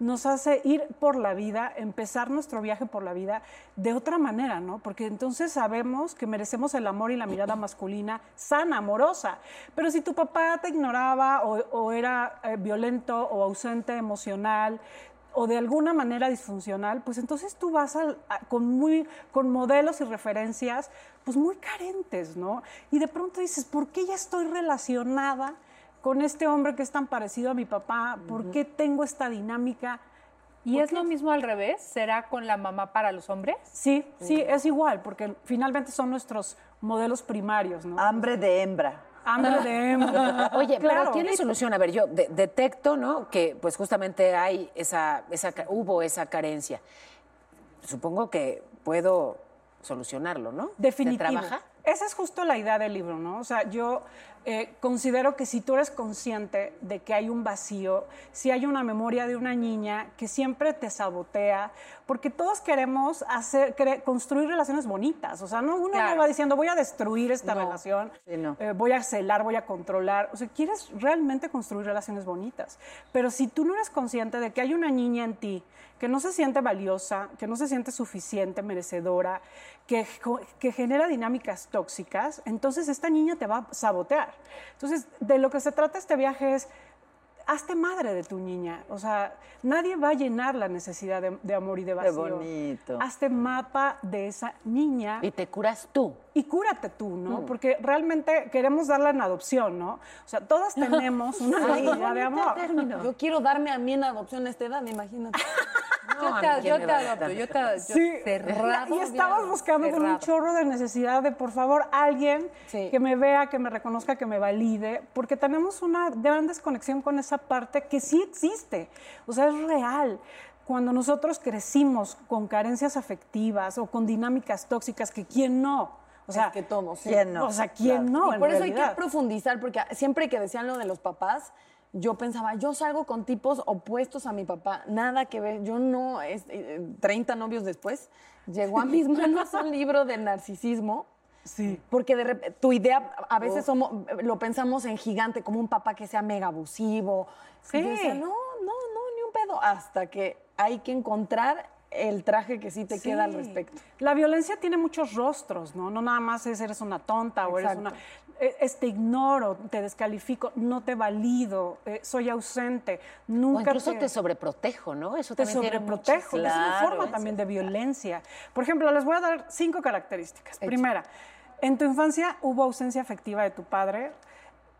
nos hace ir por la vida, empezar nuestro viaje por la vida de otra manera, ¿no? Porque entonces sabemos que merecemos el amor y la mirada masculina sana, amorosa. Pero si tu papá te ignoraba o, o era eh, violento o ausente emocional, o de alguna manera disfuncional, pues entonces tú vas al- a- con, muy, con modelos y referencias pues muy carentes, ¿no? Y de pronto dices, ¿por qué ya estoy relacionada con este hombre que es tan parecido a mi papá? ¿Por qué tengo esta dinámica? ¿Y es lo mismo al revés? ¿Será con la mamá para los hombres? Sí, sí, es igual, porque finalmente son nuestros modelos primarios, ¿no? Hambre de hembra. Hambre de hembra. Oye, Claro. pero tiene solución. A ver, yo de- detecto, ¿no? Que pues justamente hay esa, esa, hubo esa carencia. Supongo que puedo solucionarlo, ¿no? ¿Se Definitivo. trabaja? Esa es justo la idea del libro, ¿no? O sea, yo eh, considero que si tú eres consciente de que hay un vacío, si hay una memoria de una niña que siempre te sabotea, porque todos queremos hacer, cre- construir relaciones bonitas, o sea, no uno Claro. no va diciendo voy a destruir esta relación, Sí, no. eh, voy a celar, voy a controlar, o sea, quieres realmente construir relaciones bonitas, pero si tú no eres consciente de que hay una niña en ti que no se siente valiosa, que no se siente suficiente, merecedora, que, que genera dinámicas tóxicas, entonces esta niña te va a sabotear. Entonces, de lo que se trata este viaje es, hazte madre de tu niña. O sea, nadie va a llenar la necesidad de, de amor y de Qué vacío. bonito. Hazte mapa de esa niña Y te curas tú. y cúrate tú, ¿no? Porque realmente queremos darla en adopción, ¿no? O sea, todas tenemos una necesidad de amor. Yo quiero darme a mí en adopción a esta edad, imagínate. yo te, yo adopto, yo te yo Sí, cerrado y estabas adopto, buscando con un chorro de necesidad de, por favor, alguien Sí. que me vea, que me reconozca, que me valide, porque tenemos una gran desconexión con esa parte que sí existe, o sea, es real. Cuando nosotros crecimos con carencias afectivas o con dinámicas tóxicas, que quién no, o sea, Es que todos, sí. ¿Quién no? o sea, quién no, y en por eso hay que profundizar, porque siempre que decían lo de los papás, yo pensaba, yo salgo con tipos opuestos a mi papá, nada que ver, yo no, es, eh, 30 novios después, llegó a mis manos un libro de narcisismo. Sí. Porque de tu idea, a veces somos, lo pensamos en gigante, como un papá que sea mega abusivo. Sí. Y yo decía, no, no, no, ni un pedo. Hasta que hay que encontrar el traje que sí te queda al respecto. La violencia tiene muchos rostros, ¿no? No nada más es eres una tonta o eres una... eh, Es te ignoro, te descalifico, no te valido, eh, soy ausente, O nunca incluso te sobreprotejo, ¿no? Eso te sobreprotejo. Es una forma también de violencia. Por ejemplo, les voy a dar cinco características. Primera, en tu infancia hubo ausencia afectiva de tu padre.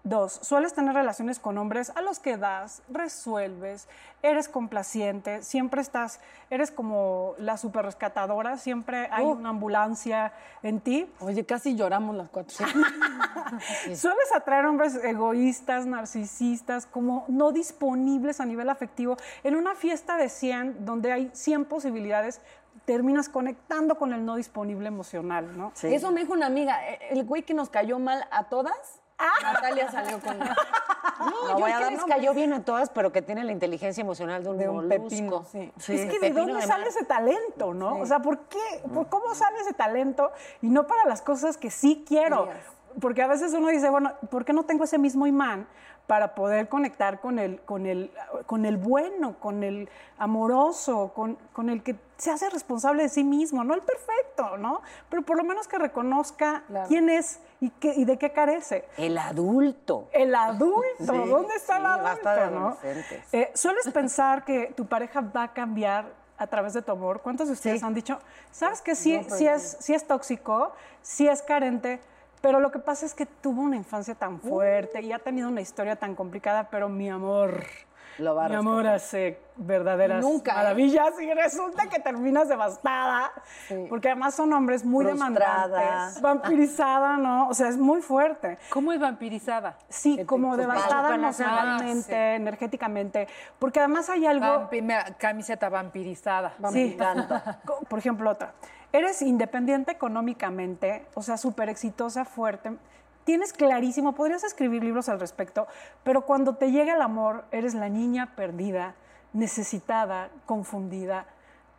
Dos, sueles tener relaciones con hombres a los que das, resuelves, eres complaciente, siempre estás, eres como la super rescatadora, siempre hay una ambulancia en ti. Oye, casi lloramos las cuatro. Sueles atraer hombres egoístas, narcisistas, como no disponibles a nivel afectivo. En una fiesta de 100, donde hay 100 posibilidades, terminas conectando con el no disponible emocional, ¿no? Sí. Eso me dijo una amiga, eh, el güey que nos cayó mal a todas, Natalia salió con. No, No yo voy a que dar les nombres. cayó bien a todas, pero que tiene la inteligencia emocional de un, De un pepino, sí. Es que de dónde de sale mar. ese talento, ¿no? O sea, ¿por qué? ¿Por ¿Cómo sale ese talento? Y no para las cosas que sí quiero. Porque a veces uno dice, bueno, ¿por qué no tengo ese mismo imán para poder conectar con el, con el, con el bueno, con el amoroso, con, con el que se hace responsable de sí mismo, no el perfecto, ¿no? Pero por lo menos que reconozca quién es y, qué, y de qué carece. El adulto. El adulto, Sí, ¿dónde está sí, el adulto? Eh, ¿Sueles pensar que tu pareja va a cambiar a través de tu amor? ¿Cuántos de ustedes han dicho, sabes que sí, sí, es, sí es tóxico, sí es carente, pero lo que pasa es que tuvo una infancia tan fuerte y ha tenido una historia tan complicada, pero mi amor, Lo va a mi amor hace verdaderas Nunca, ¿eh? maravillas y resulta que terminas devastada, porque además son hombres muy Frustrada. demandantes, vampirizada, ¿no? O sea, es muy fuerte. ¿Cómo es vampirizada? Sí, como devastada palo. emocionalmente, Ah, energéticamente, porque además hay algo... Vampi- camiseta vampirizada. Sí, Por ejemplo, otra. Eres independiente económicamente, o sea, súper exitosa, fuerte. Tienes clarísimo, podrías escribir libros al respecto, pero cuando te llega el amor, eres la niña perdida, necesitada, confundida.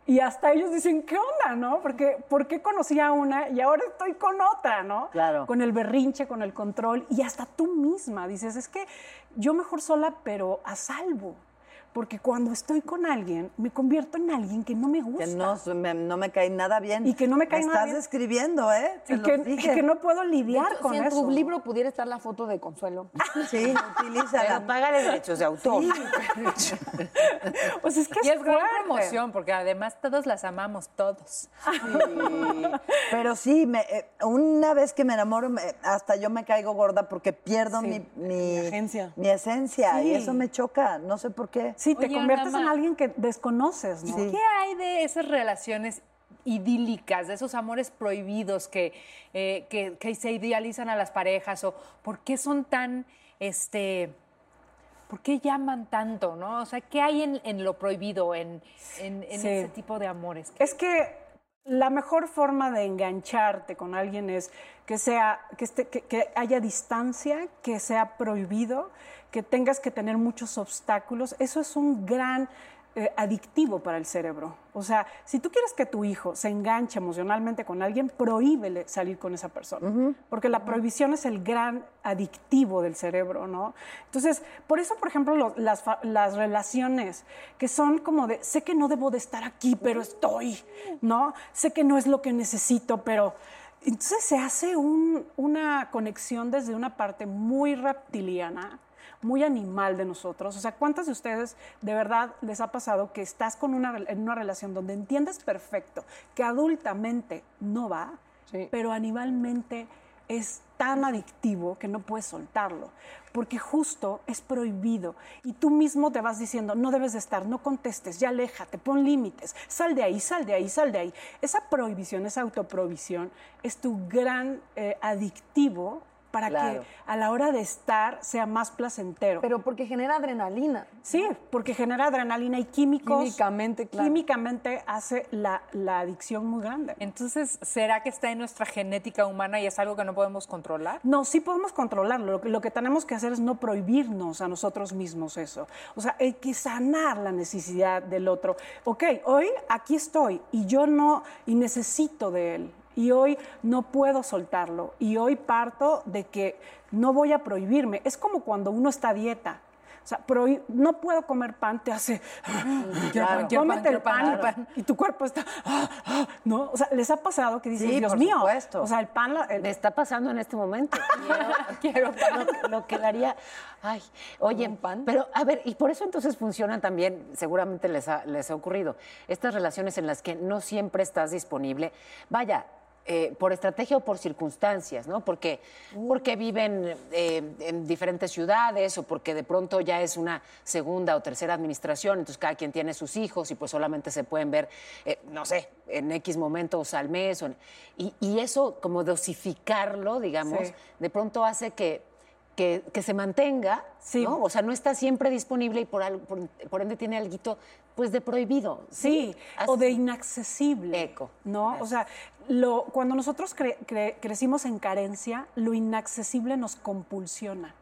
Y hasta ellos dicen, ¿qué onda, no? Porque, ¿por qué conocí a una y ahora estoy con otra, no? Claro. Con el berrinche, con el control. Y hasta tú misma dices, es que yo mejor sola, pero a salvo. Porque cuando estoy con alguien, me convierto en alguien que no me gusta. Que no, me, no me cae nada bien. Y que no me cae nada estás bien. escribiendo, ¿eh? Te y lo que, y dije. que no puedo lidiar con si en eso. tu libro pudiera estar la foto de Consuelo. Sí, utilízala. Pero págale derechos de autor. Pues es que Y es es gran promoción, porque además todos las amamos, todos. Pero sí, me- eh, una vez que me enamoro, me- hasta yo me caigo gorda porque pierdo mi, mi, mi esencia y Sí. eso me choca, no sé por qué. Sí, te Oye, conviertes en alguien que desconoces, ¿no? Sí. ¿Qué hay de esas relaciones idílicas, de esos amores prohibidos que, eh, que, que se idealizan a las parejas? ¿O por qué son tan, este, por qué llaman tanto, no? O sea, ¿qué hay en, en lo prohibido, en, en- en Sí. ese tipo de amores? Es que la mejor forma de engancharte con alguien es que sea, que, esté, que, que haya distancia, que sea prohibido, que tengas que tener muchos obstáculos. Eso es un gran eh, adictivo para el cerebro. O sea, si tú quieres que tu hijo se enganche emocionalmente con alguien, prohíbele salir con esa persona. Porque la prohibición es el gran adictivo del cerebro, ¿no? Entonces, por eso, por ejemplo, lo- las, las relaciones que son como de, sé que no debo de estar aquí, pero estoy, ¿no? Sé que no es lo que necesito, pero... Entonces se hace un- una conexión desde una parte muy reptiliana, muy animal de nosotros. O sea, ¿cuántas de ustedes de verdad les ha pasado que estás con una, en una relación donde entiendes perfecto que adultamente no va, pero animalmente es tan adictivo que no puedes soltarlo? Porque justo es prohibido y tú mismo te vas diciendo, no debes de estar, no contestes, ya aléjate, pon límites, sal de ahí, sal de ahí, sal de ahí. Esa prohibición, esa autoprohibición es tu gran eh, adictivo para Claro. que a la hora de estar sea más placentero. Pero porque genera adrenalina. Sí, porque genera adrenalina y químicos. Químicamente, claro. Químicamente hace la, la adicción muy grande. Entonces, ¿será que está en nuestra genética humana y es algo que no podemos controlar? No, sí podemos controlarlo. Lo que, lo que tenemos que hacer es no prohibirnos a nosotros mismos eso. O sea, hay que sanar la necesidad del otro. Ok, hoy aquí estoy y yo no, y necesito de él. Y hoy no puedo soltarlo. Y hoy parto de que no voy a prohibirme. Es como cuando uno está a dieta. O sea, no puedo comer pan, te hace. Quiero pan, quiero pan, Cómete el quiero pan, pan, quiero pan. y tu cuerpo está. ¿No? O sea, les ha pasado que dices, Sí, Dios por mío. supuesto. O sea, el pan. la- el- Me está pasando en este momento. Quiero pan. lo, lo que daría. Ay, oye, pero a ver, y por eso entonces funcionan también, seguramente les ha, les ha ocurrido, estas relaciones en las que no siempre estás disponible. Vaya. Eh, por estrategia o por circunstancias, ¿no? Porque, porque viven eh, en diferentes ciudades o porque de pronto ya es una segunda o tercera administración, entonces cada quien tiene sus hijos y pues solamente se pueden ver, eh, no sé, en X momentos al mes. o en- y, y eso, como dosificarlo, digamos, Sí. de pronto hace que que, que se mantenga, ¿no? O sea, no está siempre disponible y por, algo- por, por ende tiene algo pues de prohibido. Sí, o de inaccesible. Eco. ¿No? O sea, lo, cuando nosotros cre- cre- crecimos en carencia, lo inaccesible nos compulsiona.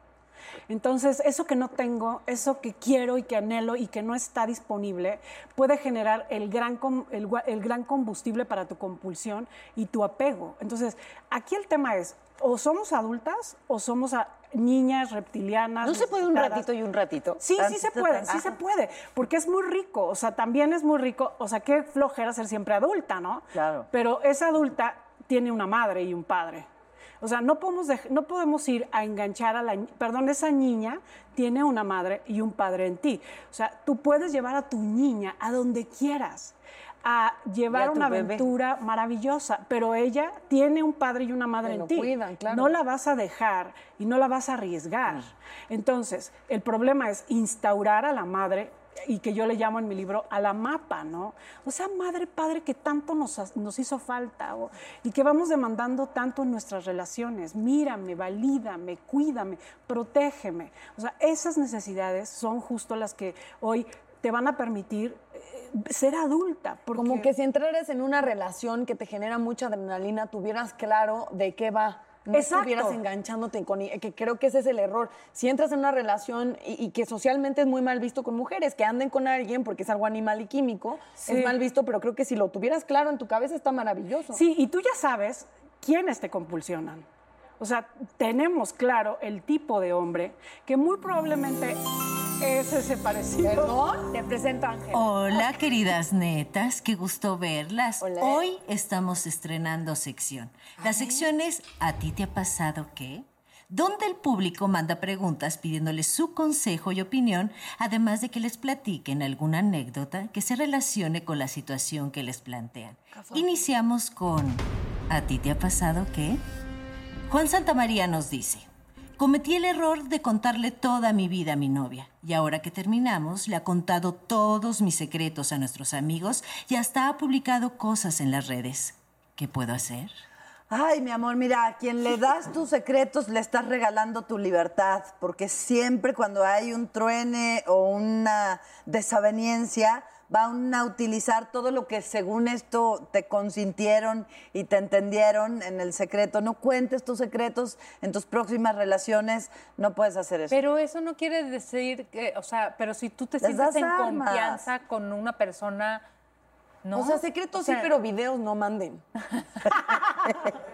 Entonces, eso que no tengo, eso que quiero y que anhelo y que no está disponible, puede generar el gran, com- el, gua- el gran combustible para tu compulsión y tu apego. Entonces, aquí el tema es, o somos adultas o somos a- niñas reptilianas. ¿No se puede un ratito y un ratito? Sí, sí se puede, sí se puede, porque es muy rico, o sea, también es muy rico, o sea, qué flojera ser siempre adulta, ¿no? Claro. Pero esa adulta tiene una madre y un padre. O sea, no podemos, no podemos ir a enganchar a la, perdón, esa niña tiene una madre y un padre en ti. O sea, tú puedes llevar a tu niña a donde quieras, a llevar a una bebé. aventura maravillosa, pero ella tiene un padre y una madre Que en ti. cuidan, claro. No la vas a dejar y no la vas a arriesgar. Entonces, el problema es instaurar a la madre y que yo le llamo en mi libro a la mapa, ¿no? O sea, madre, padre que tanto nos, nos hizo falta o- y que vamos demandando tanto en nuestras relaciones. Mírame, valídame, cuídame, protégeme. O sea, esas necesidades son justo las que hoy te van a permitir ser adulta. Porque... Como que si entraras en una relación que te genera mucha adrenalina, tuvieras claro de qué va. No Exacto. estuvieras enganchándote con... Que creo que ese es el error. Si entras en una relación y, y que socialmente es muy mal visto con mujeres, que anden con alguien porque es algo animal y químico, Sí. es mal visto, pero creo que si lo tuvieras claro en tu cabeza está maravilloso. Sí, y tú ya sabes quiénes te compulsionan. O sea, tenemos claro el tipo de hombre que muy probablemente es ese parecido. ¿Perdón? Te presento a Ángel. Hola, queridas netas, qué gusto verlas. Hola. Hoy estamos estrenando sección. La sección es ¿A ti te ha pasado qué? Donde el público manda preguntas pidiéndoles su consejo y opinión, además de que les platiquen alguna anécdota que se relacione con la situación que les plantean. Iniciamos con ¿A ti te ha pasado qué? Juan Santamaría nos dice, cometí el error de contarle toda mi vida a mi novia y ahora que terminamos le ha contado todos mis secretos a nuestros amigos y hasta ha publicado cosas en las redes. ¿Qué puedo hacer? Ay, mi amor, mira, a quien le das tus secretos le estás regalando tu libertad, porque siempre cuando hay un truene o una desaveniencia, van a utilizar todo lo que según esto te consintieron y te entendieron en el secreto. No cuentes tus secretos en tus próximas relaciones, no puedes hacer eso. Pero eso no quiere decir que, o sea, pero si tú te Les sientes en armas. confianza con una persona, ¿no? O sea, secretos O sea, sí, pero videos no manden.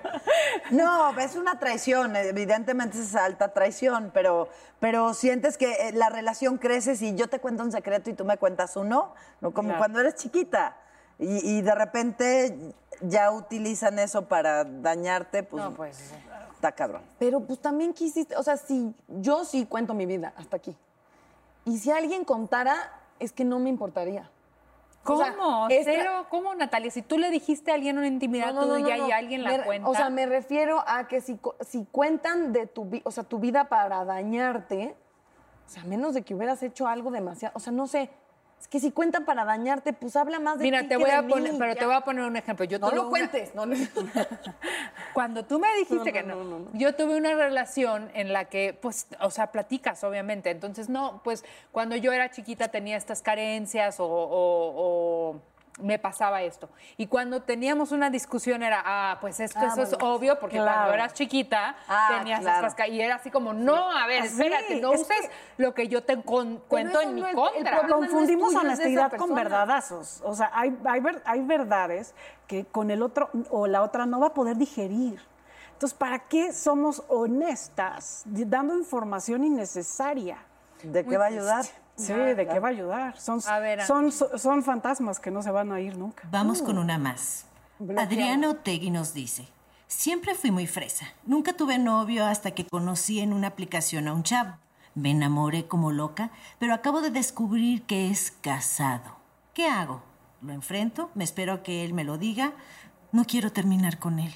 No, es una traición, evidentemente es alta traición, pero, pero sientes que eh, la relación crece si yo te cuento un secreto y tú me cuentas uno, ¿no? como Claro. cuando eres chiquita y, y de repente ya utilizan eso para dañarte, pues, No, pues, está cabrón. Pero pues también quisiste, o sea, si yo sí cuento mi vida hasta aquí. Y si alguien contara, es que no me importaría. O sea, ¿Cómo? tra- Cero, ¿Cómo, Natalia? Si tú le dijiste a alguien una intimidad No, no, tuya no, y alguien la Me cuenta. O sea, me refiero a que si, si cuentan de tu, o sea, tu vida para dañarte, o sea, a menos de que hubieras hecho algo demasiado, o sea, no sé, es que si cuentan para dañarte, pues habla más de Mira, ti te que voy de a mí, poner, pero ya. te voy a poner un ejemplo. Yo No lo una- cuentes, no, no. Cuando tú me dijiste que no. yo tuve una relación en la que, pues, o sea, platicas, obviamente. Entonces, no, pues, cuando yo era chiquita tenía estas carencias o, o- o me pasaba esto. Y cuando teníamos una discusión era, ah, pues esto, Ah, eso es obvio, porque claro. cuando eras chiquita Ah, tenías claro. estas Y era así como, no, a ver, Ah, espérate, no es uses lo que yo te con- cuento en mi no es- el contra. problema no es confundimos honestidad con verdadazos. O sea, hay, hay, ver- hay verdades que con el otro o la otra no va a poder digerir. Entonces, ¿para qué somos honestas dando información innecesaria? ¿De qué va a ayudar? Sí, ¿de qué va a ayudar? Son, A ver, son, son fantasmas que no se van a ir nunca. Vamos con una más. Adriana Otegui nos dice, siempre fui muy fresa. Nunca tuve novio hasta que conocí en una aplicación a un chavo. Me enamoré como loca, pero acabo de descubrir que es casado. ¿Qué hago? ¿Lo enfrento? ¿Me espero a que él me lo diga? No quiero terminar con él.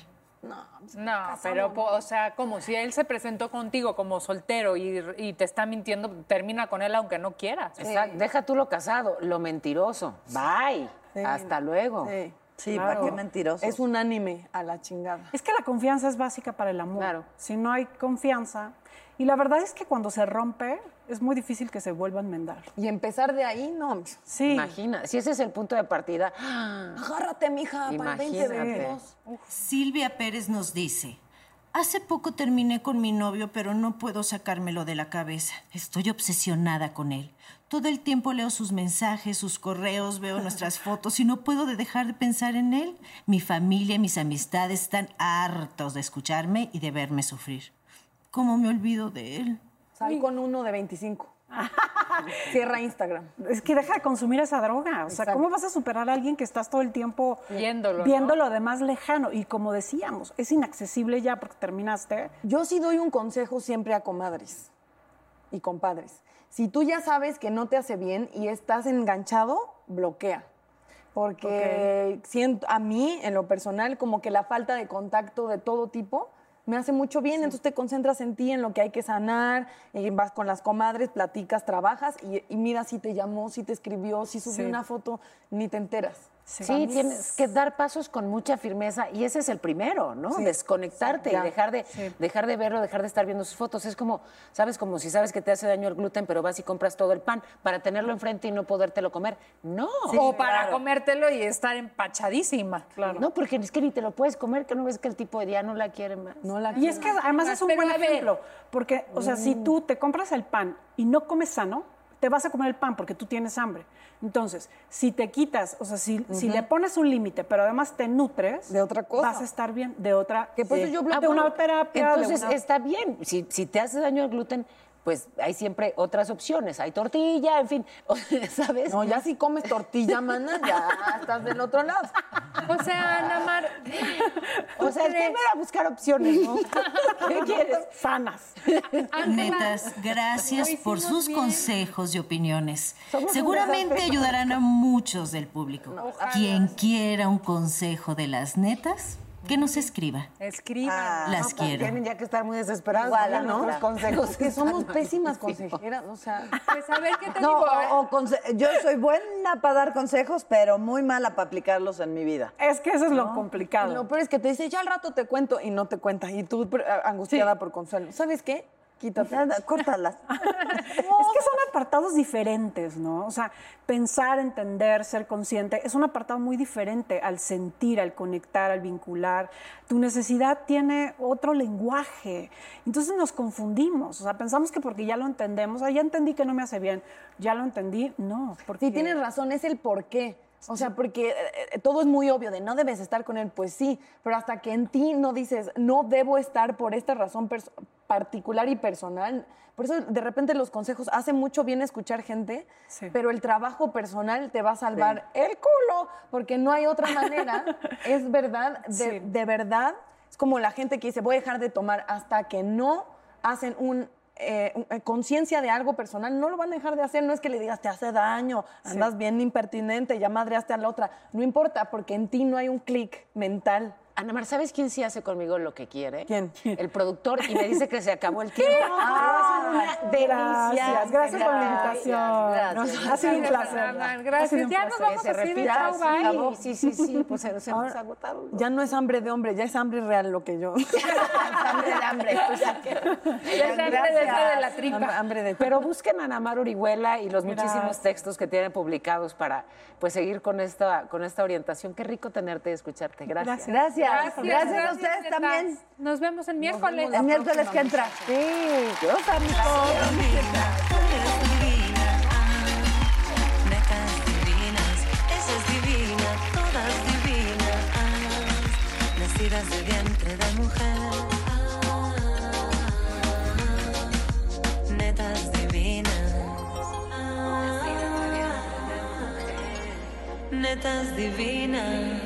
No, pero, po- o sea, como si él se presentó contigo como soltero y, y te está mintiendo, termina con él aunque no quieras. Exacto. Deja tú lo casado, lo mentiroso. Bye. Sí. Hasta luego. Sí. Sí, Claro. ¿para qué mentirosos? Es unánime a la chingada. Es que la confianza es básica para el amor. Si no hay confianza, y la verdad es que cuando se rompe, es muy difícil que se vuelva a enmendar. Y empezar de ahí, no. Sí. Imagina, si ese es el punto de partida. Agárrate, mija, para el Imagínate. 2022. Silvia Pérez nos dice, hace poco terminé con mi novio, pero no puedo sacármelo de la cabeza. Estoy obsesionada con él. Todo el tiempo leo sus mensajes, sus correos, veo nuestras fotos y no puedo de dejar de pensar en él. Mi familia y mis amistades están hartos de escucharme y de verme sufrir. ¿Cómo me olvido de él? Sal con uno de 25. Cierra Instagram. Es que deja de consumir esa droga. O sea, Exacto. ¿cómo vas a superar a alguien que estás todo el tiempo Viéndolo, ¿no? viéndolo de más lejano? Y como decíamos, es inaccesible ya porque terminaste. Yo sí doy un consejo siempre a comadres y compadres. Si tú ya sabes que no te hace bien y estás enganchado, bloquea. Porque siento, a mí, en lo personal, como que la falta de contacto de todo tipo me hace mucho bien. Entonces te concentras en ti, en lo que hay que sanar, y vas con las comadres, platicas, trabajas y, y mira si te llamó, si te escribió, si subió Sí. una foto, ni te enteras. Sí, tienes que dar pasos con mucha firmeza y ese es el primero, ¿no? Sí. Desconectarte y dejar de, dejar de verlo, dejar de estar viendo sus fotos. Es como, ¿sabes? Como si sabes que te hace daño el gluten, pero vas y compras todo el pan para tenerlo enfrente y no podértelo comer. No. o para comértelo y estar empachadísima. Claro. No, porque es que ni te lo puedes comer, que no ves que el tipo ya no la quiere más. No la Y es que además es un buen ejemplo, porque, o sea, si tú te compras el pan y no comes sano, te vas a comer el pan porque tú tienes hambre. Entonces, si te quitas, o sea, si, si le pones un límite, pero además te nutres, de otra cosa, vas a estar bien, de otra, Que por eso yo una terapia, de Entonces una- está bien. Si, si te hace daño el gluten, pues hay siempre otras opciones. Hay tortilla, en fin, ¿sabes? No, ya si comes tortilla, mana, ya estás del otro lado. O sea, Ana Mar, O sea, es que ver a buscar opciones, ¿no? ¿Qué quieres? Sanas. Netas, gracias por sus bien. consejos y opiniones. Somos Seguramente ayudarán a muchos del público. Quien quiera un consejo de las netas, que nos escriba. escriban. Las quiero. Tienen ya que estar muy desesperados. Igual, ¿no? ¿no? Nuestros consejos. Que somos pésimas consejeras, o sea. Pues a ver qué te No, digo. o- o conse- yo soy buena para dar consejos, pero muy mala para aplicarlos en mi vida. Es que eso es lo complicado. Lo peor es que te dice, ya al rato te cuento y no te cuenta. Y tú angustiada por consuelo. ¿Sabes qué? Quítate. Córtalas. Es que son apartados diferentes, ¿no? O sea, pensar, entender, ser consciente, es un apartado muy diferente al sentir, al conectar, al vincular. Tu necesidad tiene otro lenguaje. Entonces nos confundimos. O sea, pensamos que porque ya lo entendemos, ah, ya entendí que no me hace bien, ya lo entendí. No, porque Sí, tienes razón, es el por qué. O sea, porque eh, eh, todo es muy obvio de no debes estar con él, pues sí, pero hasta que en ti no dices, no debo estar por esta razón perso- particular y personal. Por eso de repente los consejos, hace mucho bien escuchar gente, Sí. pero el trabajo personal te va a salvar el culo, porque no hay otra manera. es verdad, de, Sí. de verdad, es como la gente que dice, voy a dejar de tomar hasta que no hacen un... eh, un- eh, conciencia de algo personal, no lo van a dejar de hacer, no es que le digas te hace daño, andas bien impertinente, ya madreaste a la otra, no importa, porque en ti no hay un clic mental. Ana Mar, ¿sabes quién sí hace conmigo lo que quiere? ¿Quién? El productor y me dice que se acabó el tiempo. Ah, una delicia. gracias, gracias por la invitación. Gracias. Ha sido un placer. Gracias. Ya nos vamos bye. acabó. Sí, sí, sí, pues se nos hemos agotado. Ya no es hambre de hombre, ya es hambre real lo que yo. hambre de hambre. pues, ya es hambre de la tripa. Hambre, de Pero busquen a Ana Mar Orihuela y los muchísimos textos que tiene publicados para pues seguir con esta, con esta orientación. Qué rico tenerte y escucharte. Gracias. Gracias. Gracias, Gracias, a ustedes también. Nos vemos el miércoles. El miércoles que entra. Sí, Dios, amigos. Netas divinas, esa es divina, todas divinas, nacidas de vientre de mujer. Netas divinas, netas divinas.